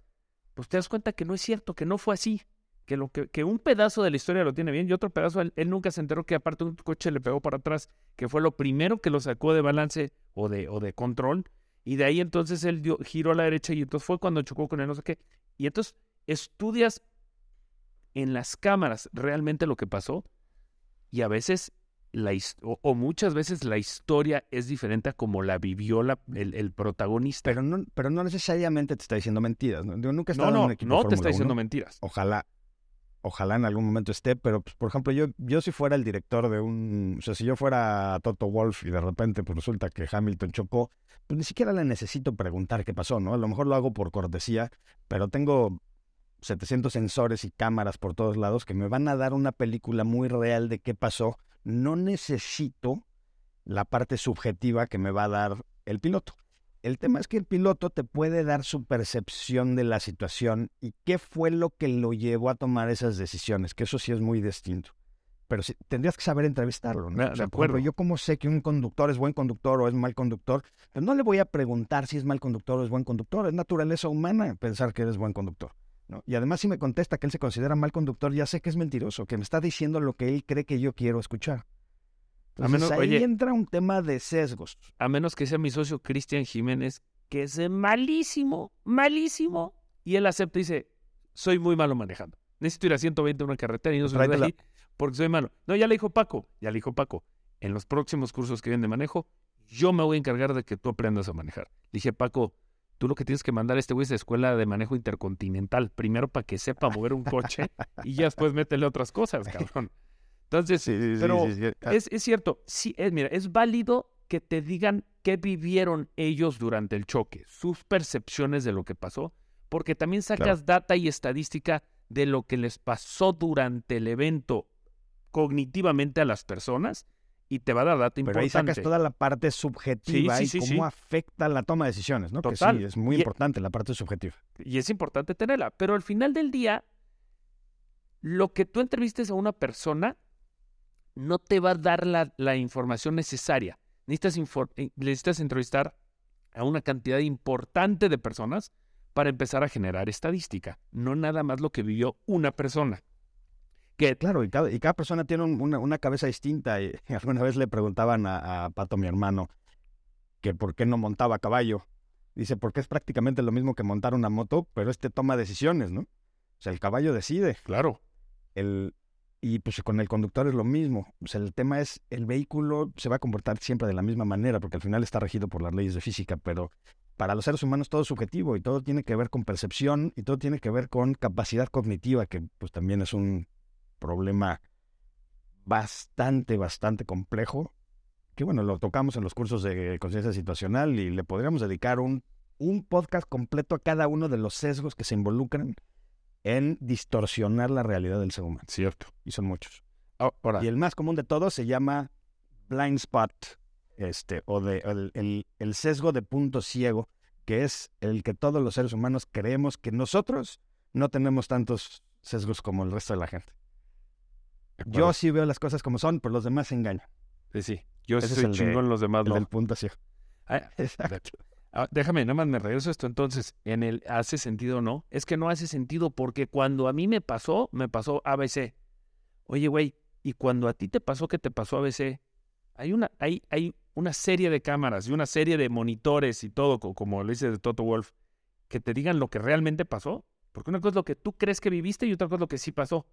Speaker 4: pues te das cuenta que no es cierto, que no fue así. Que, lo que, que un pedazo de la historia lo tiene bien y otro pedazo él, nunca se enteró que aparte un coche le pegó para atrás, que fue lo primero que lo sacó de balance o de, o de control. Y de ahí entonces él dio, giró a la derecha y entonces fue cuando chocó con el no sé qué. Y entonces estudias en las cámaras realmente lo que pasó y a veces la o, o muchas veces la historia es diferente a como la vivió la- el, el protagonista.
Speaker 5: Pero no, pero no necesariamente te está diciendo mentiras. ¿no? Yo nunca he
Speaker 4: no,
Speaker 5: estado en
Speaker 4: no,
Speaker 5: un equipo
Speaker 4: no te está diciendo
Speaker 5: 1.
Speaker 4: mentiras.
Speaker 5: Ojalá, ojalá en algún momento esté, pero pues, por ejemplo, yo, yo si fuera el director de un, o sea, si yo fuera Toto Wolf y de repente pues resulta que Hamilton chocó, pues ni siquiera le necesito preguntar qué pasó, ¿no? A lo mejor lo hago por cortesía, pero tengo 700 sensores y cámaras por todos lados que me van a dar una película muy real de qué pasó. No necesito la parte subjetiva que me va a dar el piloto. El tema es que el piloto te puede dar su percepción de la situación y qué fue lo que lo llevó a tomar esas decisiones, que eso sí es muy distinto. Pero sí, tendrías que saber entrevistarlo, ¿no? O sea,
Speaker 4: de
Speaker 5: ejemplo,
Speaker 4: acuerdo.
Speaker 5: yo como sé que un conductor es buen conductor o es mal conductor, pues no le voy a preguntar si es mal conductor o es buen conductor. Es naturaleza humana pensar que eres buen conductor. ¿No? Y además si me contesta que él se considera mal conductor, ya sé que es mentiroso, que me está diciendo lo que él cree que yo quiero escuchar.
Speaker 4: A
Speaker 5: Entonces
Speaker 4: menos-
Speaker 5: ahí
Speaker 4: oye-
Speaker 5: entra un tema de sesgos.
Speaker 4: A menos que sea mi socio Cristian Jiménez, que es malísimo, malísimo. Y él acepta y dice, soy muy malo manejando. Necesito ir a 120 en una carretera y no soy de ahí porque soy malo. No, ya le dijo Paco, ya le dijo Paco. En los próximos cursos que vienen de manejo, yo me voy a encargar de que tú aprendas a manejar. Le dije, Paco, tú lo que tienes que mandar a este güey es a escuela de manejo intercontinental. Primero para que sepa mover un coche <laughs> y ya después métele otras cosas, cabrón. Entonces, pero es, es cierto, sí, es, mira, es válido que te digan qué vivieron ellos durante el choque, sus percepciones de lo que pasó, porque también sacas data y estadística de lo que les pasó durante el evento cognitivamente a las personas y te va a dar data
Speaker 5: Pero ahí
Speaker 4: importante.
Speaker 5: sacas toda la parte subjetiva
Speaker 4: Sí,
Speaker 5: y
Speaker 4: sí,
Speaker 5: cómo afecta la toma de decisiones, ¿no? Que
Speaker 4: Total.
Speaker 5: sí, es muy
Speaker 4: Y-
Speaker 5: importante la parte subjetiva.
Speaker 4: y es importante tenerla. Pero al final del día, lo que tú entrevistes a una persona no te va a dar la, la información necesaria. Necesitas, infor- eh, necesitas entrevistar a una cantidad importante de personas para empezar a generar estadística, no nada más lo que vivió una persona. Que
Speaker 5: Claro, y cada, y cada persona tiene un- una, una cabeza distinta. Y <laughs> alguna vez le preguntaban a, a Pato, mi hermano, que por qué no montaba a caballo. Dice, porque es prácticamente lo mismo que montar una moto, pero este toma decisiones, ¿no? O sea, el caballo decide.
Speaker 4: Claro,
Speaker 5: El, y pues con el conductor es lo mismo. O sea, el tema es, el vehículo se va a comportar siempre de la misma manera, porque al final está regido por las leyes de física, pero para los seres humanos todo es subjetivo y todo tiene que ver con percepción y todo tiene que ver con capacidad cognitiva, que pues también es un problema bastante, bastante complejo, que bueno, lo tocamos en los cursos de conciencia situacional y le podríamos dedicar un, un podcast completo a cada uno de los sesgos que se involucran en distorsionar la realidad del ser humano.
Speaker 4: cierto.
Speaker 5: Y son muchos.
Speaker 4: Ahora,
Speaker 5: Y el más común de todos se llama blind spot, este, o de el, el- el sesgo de punto ciego, que es el que todos los seres humanos creemos que nosotros no tenemos tantos sesgos como el resto de la gente. Yo sí veo las cosas como son, pero los demás se engañan.
Speaker 4: Sí, sí. Yo
Speaker 5: Ese es
Speaker 4: soy
Speaker 5: el de-
Speaker 4: chingón, los demás
Speaker 5: El
Speaker 4: no.
Speaker 5: del punto ciego.
Speaker 4: Ah, <laughs>
Speaker 5: Exacto.
Speaker 4: Ah, déjame, nada más me regreso a esto entonces. ¿En el hace sentido o no? Es que no hace sentido porque cuando a mí me pasó, me pasó ABC. Oye, güey, y cuando a ti te pasó que te pasó ABC, hay una, hay, hay una serie de cámaras y una serie de monitores y todo, co- como lo dice de Toto Wolf, que te digan lo que realmente pasó. Porque una cosa es lo que tú crees que viviste y otra cosa es lo que sí pasó.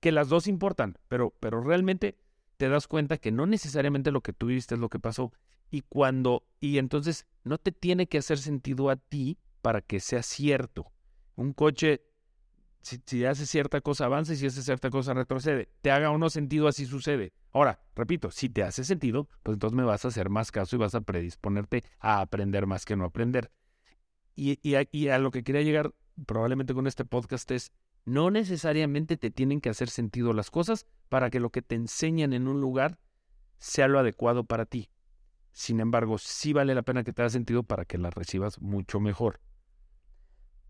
Speaker 4: Que las dos importan, pero, pero realmente te das cuenta que no necesariamente lo que tú viviste es lo que pasó. Y cuando, y entonces no te tiene que hacer sentido a ti para que sea cierto. Un coche, si, hace cierta cosa avanza y si hace cierta cosa retrocede. Te haga o no sentido, así sucede. Ahora, repito, si te hace sentido, pues entonces me vas a hacer más caso y vas a predisponerte a aprender más que no aprender. Y, y, a, y a lo que quería llegar probablemente con este podcast es, no necesariamente te tienen que hacer sentido las cosas para que lo que te enseñan en un lugar sea lo adecuado para ti. Sin embargo, sí vale la pena que te haga sentido para que las recibas mucho mejor.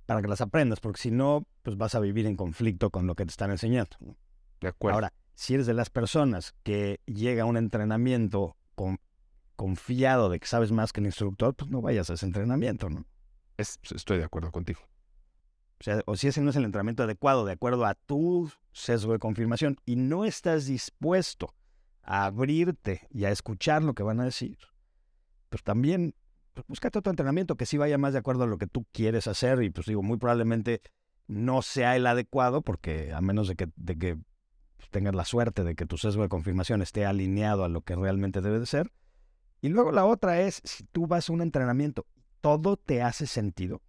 Speaker 5: Para que las aprendas, porque si no, pues vas a vivir en conflicto con lo que te están enseñando.
Speaker 4: De acuerdo.
Speaker 5: Ahora, si eres de las personas que llega a un entrenamiento con, confiado de que sabes más que el instructor, pues no vayas a ese entrenamiento, ¿no?
Speaker 4: Es- estoy de acuerdo contigo.
Speaker 5: O sea, o si ese no es el entrenamiento adecuado de acuerdo a tu sesgo de confirmación y no estás dispuesto a abrirte y a escuchar lo que van a decir, pues también pues búscate otro entrenamiento que sí vaya más de acuerdo a lo que tú quieres hacer y pues digo, muy probablemente no sea el adecuado porque a menos de que, de que pues, tengas la suerte de que tu sesgo de confirmación esté alineado a lo que realmente debe de ser. Y luego la otra es, si tú vas a un entrenamiento, todo te hace sentido,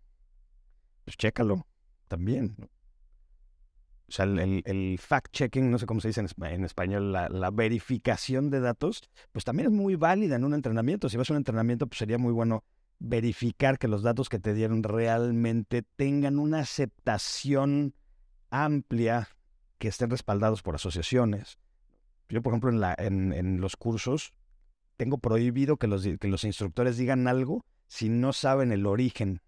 Speaker 5: pues chécalo también. O sea, el, el- fact-checking, no sé cómo se dice en, en español, la, la verificación de datos, pues también es muy válida en un entrenamiento. Si vas a un entrenamiento, pues sería muy bueno verificar que los datos que te dieron realmente tengan una aceptación amplia, que estén respaldados por asociaciones. Yo, por ejemplo, en, la, en, en los cursos, tengo prohibido que los, que los instructores digan algo si no saben el origen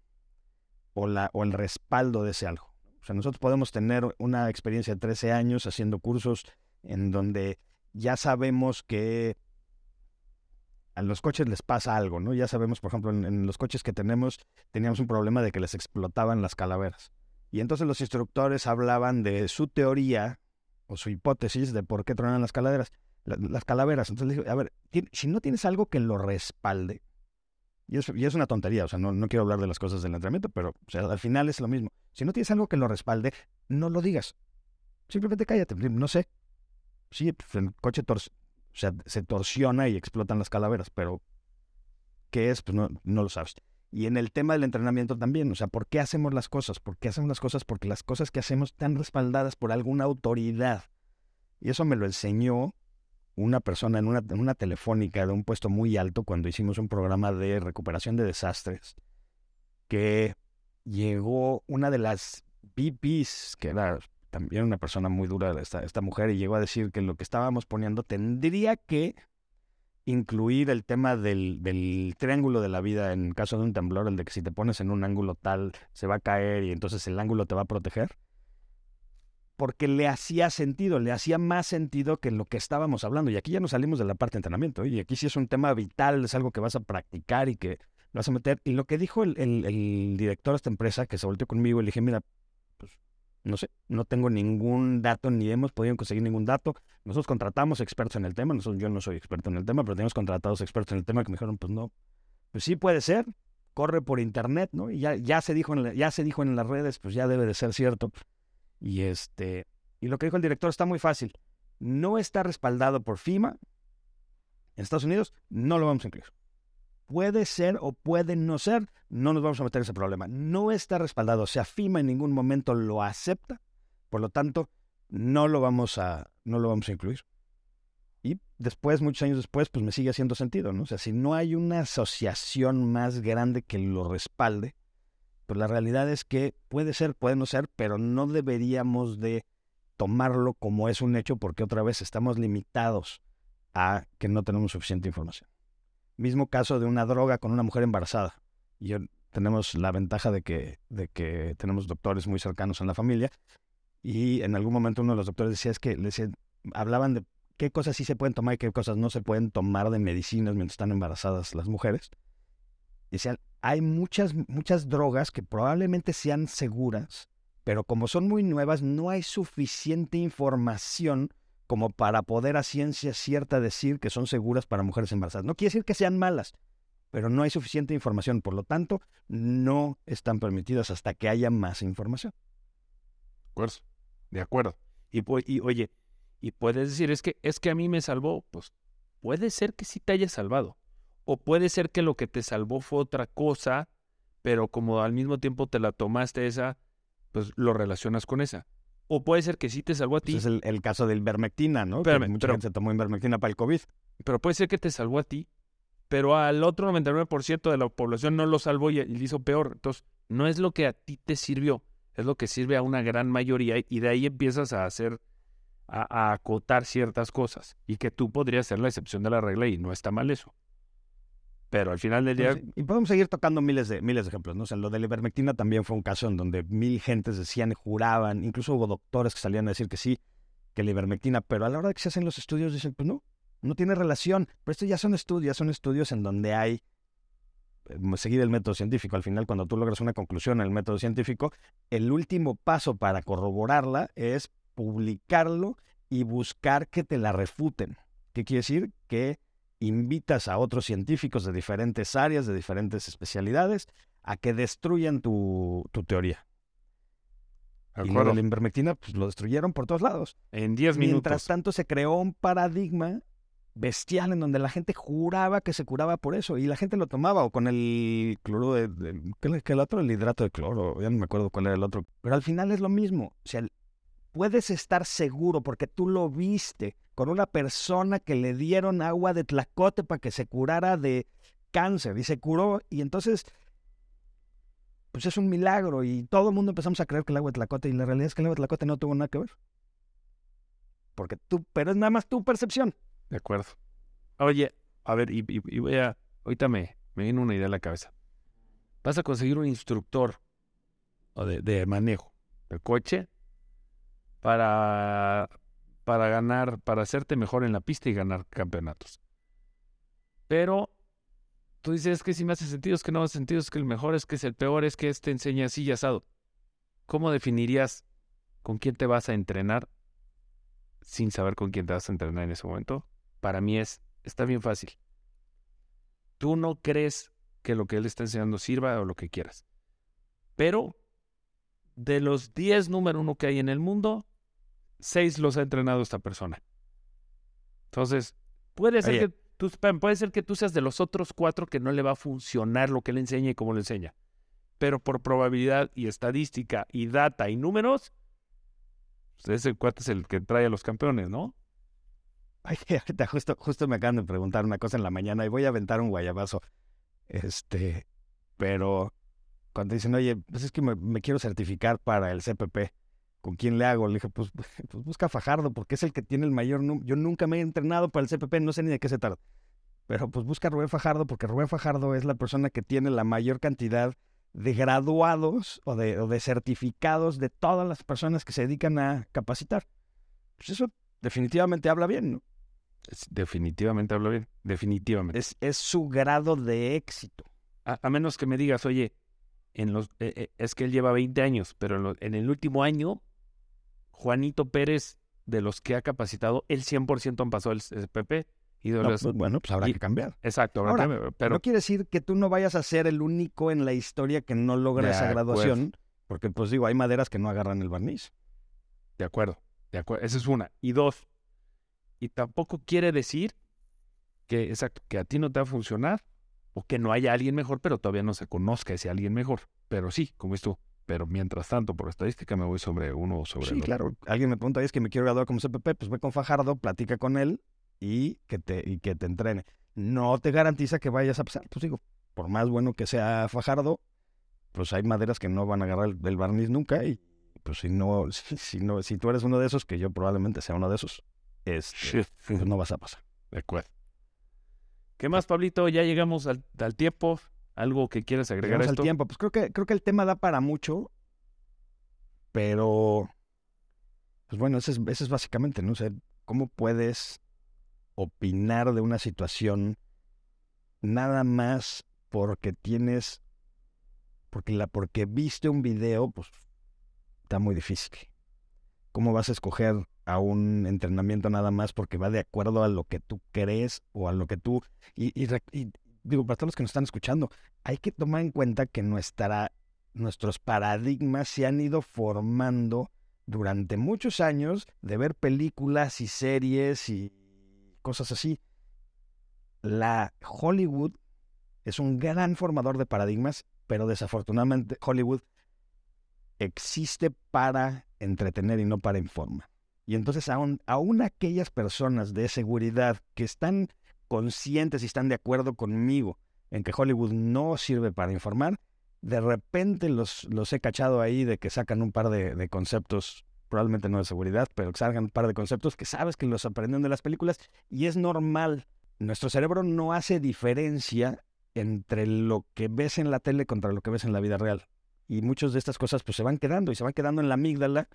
Speaker 5: o, la, o el respaldo de ese algo. O sea, nosotros podemos tener una experiencia de 13 años haciendo cursos en donde ya sabemos que a los coches les pasa algo, ¿no? Ya sabemos, por ejemplo, en, los coches que tenemos, teníamos un problema de que les explotaban las calaveras. Y entonces los instructores hablaban de su teoría o su hipótesis de por qué tronan las calaveras. las calaveras. Entonces le dije, a ver, si no tienes algo que lo respalde, y es, y es una tontería, o sea, no, no, quiero hablar de las cosas del entrenamiento, pero o sea, al final es lo mismo. Si no tienes algo que lo respalde, no lo digas. Simplemente cállate, no sé. Sí, pues, el coche sea, se torsiona y explotan las calaveras, pero ¿qué es? Pues no, no lo sabes. Y en el tema del entrenamiento también, o sea, ¿por qué hacemos las cosas? ¿Por qué hacemos las cosas? Porque las cosas que hacemos están respaldadas por alguna autoridad. Y eso me lo enseñó una persona en una, telefónica de un puesto muy alto cuando hicimos un programa de recuperación de desastres, que llegó una de las VPs, que era también una persona muy dura, esta, esta mujer, y llegó a decir que lo que estábamos poniendo tendría que incluir el tema del, del, triángulo de la vida en caso de un temblor, el de que si te pones en un ángulo tal, se va a caer y entonces el ángulo te va a proteger porque le hacía sentido, le hacía más sentido que lo que estábamos hablando. Y aquí ya nos salimos de la parte de entrenamiento. Y aquí sí es un tema vital, es algo que vas a practicar y que lo vas a meter. Y lo que dijo el, el, director de esta empresa, que se volteó conmigo, le dije, mira, pues no sé, no tengo ningún dato, ni hemos podido conseguir ningún dato. Nosotros contratamos expertos en el tema, nosotros, yo no soy experto en el tema, pero tenemos contratados expertos en el tema que me dijeron, pues no, pues sí puede ser, corre por internet, ¿no? Y ya, ya, se dijo en ya se dijo en las redes, pues ya debe de ser cierto. Y este, y lo que dijo el director está muy fácil. No está respaldado por FIMA en Estados Unidos, no lo vamos a incluir. Puede ser o puede no ser, no nos vamos a meter ese problema. No está respaldado, o sea, FIMA en ningún momento lo acepta, por lo tanto, no lo vamos a, no lo vamos a incluir. Y después, muchos años después, pues me sigue haciendo sentido, ¿no? O sea, si no hay una asociación más grande que lo respalde, la realidad es que puede ser, puede no ser, pero no deberíamos de tomarlo como es un hecho porque otra vez estamos limitados a que no tenemos suficiente información. Mismo caso de una droga con una mujer embarazada. Y tenemos la ventaja de que, de que tenemos doctores muy cercanos en la familia. Y en algún momento uno de los doctores decía es que hablaban de qué cosas sí se pueden tomar y qué cosas no se pueden tomar de medicinas mientras están embarazadas las mujeres. Decían, hay muchas, muchas drogas que probablemente sean seguras, pero como son muy nuevas, no hay suficiente información como para poder a ciencia cierta decir que son seguras para mujeres embarazadas. No quiere decir que sean malas, pero no hay suficiente información. Por lo tanto, no están permitidas hasta que haya más información.
Speaker 4: De acuerdo. De acuerdo. Y, y oye, y puedes decir, es que, es que a mí me salvó. Pues puede ser que sí te haya salvado. O puede ser que lo que te salvó fue otra cosa, pero como al mismo tiempo te la tomaste esa, pues lo relacionas con esa. O puede ser que sí te salvó a ti.
Speaker 5: es el, caso del Ivermectina, ¿no? que mucha gente se tomó Ivermectina para el COVID.
Speaker 4: Pero puede ser que te salvó a ti, pero al otro 99% de la población no lo salvó y, le hizo peor. Entonces, no es lo que a ti te sirvió, es lo que sirve a una gran mayoría y de ahí empiezas a hacer, a, a acotar ciertas cosas y que tú podrías ser la excepción de la regla y no está mal eso. Pero al final del día...
Speaker 5: y podemos seguir tocando miles de, miles de ejemplos, ¿no? O sea, lo de la ivermectina también fue un caso en donde mil gentes decían, juraban, incluso hubo doctores que salían a decir que sí, que la ivermectina, pero a la hora de que se hacen los estudios dicen, pues no, no tiene relación. Pero estos ya son estudios, son estudios en donde hay eh, seguir el método científico. Al final, cuando tú logras una conclusión en el método científico, el último paso para corroborarla es publicarlo y buscar que te la refuten. ¿Qué quiere decir? Que invitas a otros científicos de diferentes áreas, de diferentes especialidades, a que destruyan tu, teoría. Y lo de la invermectina, pues lo destruyeron por todos lados.
Speaker 4: En 10 minutos.
Speaker 5: Mientras tanto, se creó un paradigma bestial en donde la gente juraba que se curaba por eso y la gente lo tomaba o con el cloro de, ¿qué, el otro el hidrato de cloro ya no me acuerdo cuál era el otro pero al final es lo mismo o sea puedes estar seguro porque tú lo viste con una persona que le dieron agua de tlacote para que se curara de cáncer y se curó y entonces pues es un milagro y todo el mundo empezamos a creer que el agua de tlacote y la realidad es que el agua de tlacote no tuvo nada que ver. Porque tú, pero es nada más tu percepción.
Speaker 4: De acuerdo. Oye, a ver, y, voy a, ahorita me, me viene una idea a la cabeza. vas a conseguir un instructor de manejo del coche para, para ganar, para hacerte mejor en la pista y ganar campeonatos. Pero tú dices que si me hace sentido, es que no hace sentido, es que el mejor, es que es el peor, es que este enseña así y asado. ¿Cómo definirías con quién te vas a entrenar sin saber con quién te vas a entrenar en ese momento? Para mí es, está bien fácil. Tú no crees que lo que él está enseñando sirva o lo que quieras. Pero de los 10 número uno que hay en el mundo, 6 los ha entrenado esta persona. Entonces, puede ser,
Speaker 5: Oye.
Speaker 4: que tú, puede ser que tú seas de los otros cuatro que no le va a funcionar lo que él enseña y cómo lo enseña. Pero por probabilidad y estadística y data y números, pues ese cuate es el que trae a los campeones, ¿no?
Speaker 5: Ay, <laughs> ahorita justo, justo me acaban de preguntar una cosa en la mañana y voy a aventar un guayabazo. Este, pero cuando dicen, oye, pues es que me, me quiero certificar para el CPP, ¿con quién le hago? Le dije, pues, <laughs> pues busca a Fajardo, porque es el que tiene el mayor número. Yo nunca me he entrenado para el CPP, no sé ni de qué se trata. Pero pues busca a Rubén Fajardo, porque Rubén Fajardo es la persona que tiene la mayor cantidad de graduados o de, o de certificados de todas las personas que se dedican a capacitar. Pues eso definitivamente habla bien, ¿no?
Speaker 4: Es- definitivamente hablo bien. Definitivamente.
Speaker 5: Es, es su grado de éxito.
Speaker 4: A, a menos que me digas, oye, en los, eh, eh, es que él lleva 20 años, pero en, lo- en el último año, Juanito Pérez, de los que ha capacitado, el 100% han pasado el SPP. Y de
Speaker 5: No,
Speaker 4: los-
Speaker 5: pues, bueno, pues habrá
Speaker 4: y-
Speaker 5: que cambiar.
Speaker 4: exacto, habrá
Speaker 5: Ahora,
Speaker 4: que- pero
Speaker 5: no quiere decir que tú no vayas a ser el único en la historia que no logra
Speaker 4: De
Speaker 5: esa
Speaker 4: acuerdo.
Speaker 5: graduación, porque pues digo, hay maderas que no agarran el barniz.
Speaker 4: de acuerdo, de acuerdo. Esa es una. Y dos, y tampoco quiere decir que, exacto, que a ti no te va a funcionar o que no haya alguien mejor, pero todavía no se conozca ese alguien mejor. Pero sí, como es tú. Pero mientras tanto, por estadística, me voy sobre uno o sobre
Speaker 5: Sí,
Speaker 4: el otro.
Speaker 5: claro. Alguien me pregunta, "Oye, es que me quiero graduar como CPP, pues ve con Fajardo, platica con él y que te, y que te entrene. No te garantiza que vayas a pasar. Pues digo, por más bueno que sea Fajardo, pues hay maderas que no van a agarrar el, el barniz nunca y pues si no, <laughs> si, si no, si tú eres uno de esos, que yo probablemente sea uno de esos, este, pues no vas a pasar.
Speaker 4: De acuerdo. ¿Qué más, Pablito? Ya llegamos al, al tiempo. ¿Algo que quieras agregar a
Speaker 5: Llegamos al
Speaker 4: esto?
Speaker 5: tiempo. Pues creo que, creo que el tema da para mucho, pero pues bueno, ese es, ese es básicamente, ¿no? O sea, ¿cómo puedes opinar de una situación nada más porque tienes, porque la, porque viste un video, pues está muy difícil. ¿Cómo vas a escoger a un entrenamiento nada más porque va de acuerdo a lo que tú crees o a lo que tú... Y, y digo, para todos los que nos están escuchando, hay que tomar en cuenta que nuestra, nuestros paradigmas se han ido formando durante muchos años de ver películas y series y cosas así. La Hollywood es un gran formador de paradigmas, pero desafortunadamente Hollywood existe para entretener y no para informar. Y entonces aún, aún aquellas personas de seguridad que están conscientes y están de acuerdo conmigo en que Hollywood no sirve para informar, de repente los, los he cachado ahí de que sacan un par de, conceptos, probablemente no de seguridad, pero que salgan un par de conceptos que sabes que los aprenden de las películas y es normal. Nuestro cerebro no hace diferencia entre lo que ves en la tele contra lo que ves en la vida real. Y muchas de estas cosas pues se van quedando y se van quedando en la amígdala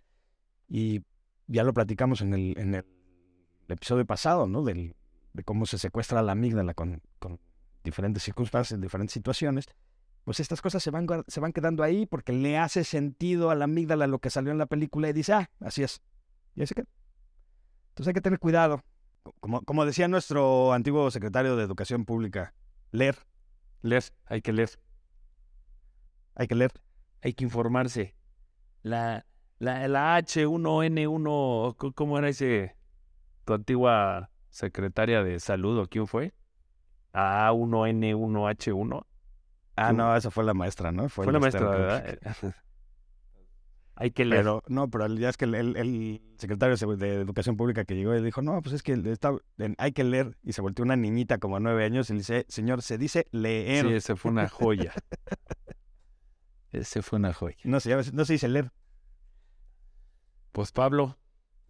Speaker 5: y ya lo platicamos en el, en el episodio pasado, ¿no? Del, de cómo se secuestra la amígdala con, diferentes circunstancias, diferentes situaciones, pues estas cosas se van, se van quedando ahí porque le hace sentido a la amígdala lo que salió en la película y dice, ah, así es. Y así que. Entonces hay que tener cuidado. Como, como decía nuestro antiguo secretario de Educación Pública, leer,
Speaker 4: Leer, hay que leer.
Speaker 5: hay que leer.
Speaker 4: hay que informarse. La, la, la H1N1, co- ¿cómo era ese? Tu antigua secretaria de salud, ¿o quién fue? A1N1H1.
Speaker 5: Ah,
Speaker 4: Tú-
Speaker 5: no, esa fue la maestra, ¿no?
Speaker 4: Fue la
Speaker 5: Esther
Speaker 4: maestra. ¿verdad? <laughs> hay que leer.
Speaker 5: Pero, no, pero ya es que el, el- el secretario de Educación Pública que llegó y dijo, no, pues es que está, hay que leer. Y se volteó una niñita como nueve años y le dice, señor, se dice leer.
Speaker 4: sí, ese fue una joya. <laughs> ese fue una joya.
Speaker 5: No, se, no se dice leer.
Speaker 4: Pues Pablo,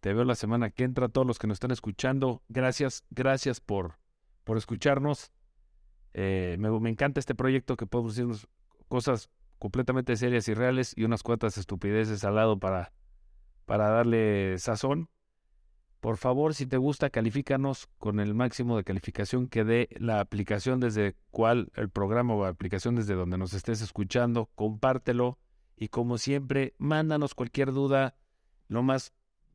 Speaker 4: te veo la semana que entra. Todos los que nos están escuchando, gracias, gracias por, por escucharnos. Eh, me, encanta este proyecto que podemos, irnos- cosas completamente serias y reales y unas cuantas estupideces al lado para, para darle sazón. Por favor, si te gusta, califícanos con el máximo de calificación que dé la aplicación desde cual el programa o aplicación desde donde nos estés escuchando. Compártelo y como siempre, mándanos cualquier duda. Lo más,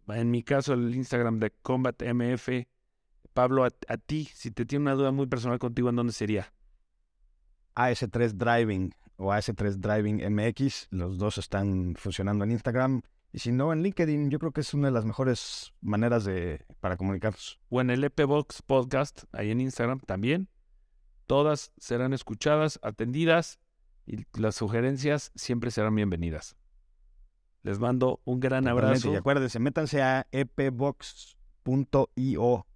Speaker 4: en mi caso, el Instagram de Combat MF. Pablo, a, a ti, si te tiene una duda muy personal contigo, ¿en dónde sería?
Speaker 5: AS3 Driving o AS3 Driving MX. Los dos están funcionando en Instagram. Y si no, en LinkedIn, yo creo que es una de las mejores maneras de, para comunicarnos.
Speaker 4: O en el EPBox Podcast, ahí en Instagram también. Todas serán escuchadas, atendidas y las sugerencias siempre serán bienvenidas. Les mando un gran abrazo.
Speaker 5: Y acuérdense, métanse a epbox.io,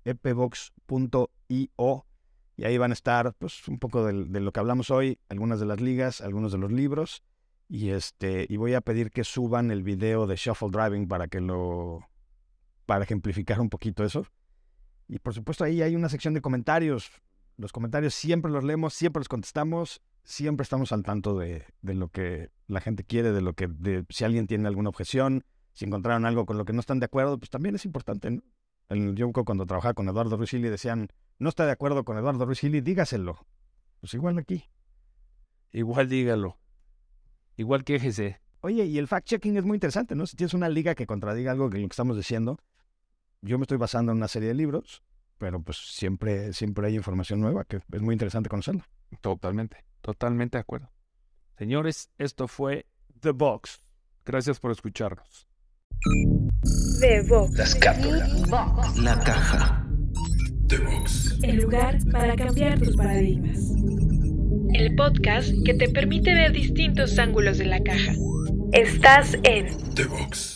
Speaker 5: epbox.io y ahí van a estar pues un poco de, de, lo que hablamos hoy, algunas de las ligas, algunos de los libros y este y voy a pedir que suban el video de Shuffle Driving para que lo para ejemplificar un poquito eso. Y por supuesto ahí hay una sección de comentarios. Los comentarios siempre los leemos, siempre los contestamos, siempre estamos al tanto de, de lo que la gente quiere, de lo que de, si alguien tiene alguna objeción, si encontraron algo con lo que no están de acuerdo, pues también es importante, ¿no? El, yo cuando trabajaba con Eduardo Ruizili decían, no está de acuerdo con Eduardo Ruizili, dígaselo. Pues igual aquí.
Speaker 4: Igual dígalo. Igual quéjese.
Speaker 5: Oye, y el fact-checking es muy interesante, ¿no? Si tienes una liga que contradiga algo que lo que estamos diciendo, yo me estoy basando en una serie de libros, pero pues siempre, siempre hay información nueva que es muy interesante conocerla.
Speaker 4: Totalmente, totalmente de acuerdo. Señores, esto fue The Box. Gracias por escucharnos.
Speaker 1: The Box.
Speaker 2: La escápula.
Speaker 3: La caja.
Speaker 2: The Box.
Speaker 1: El lugar para cambiar tus paradigmas. El podcast que te permite ver distintos ángulos de la caja. Estás en
Speaker 2: The Box.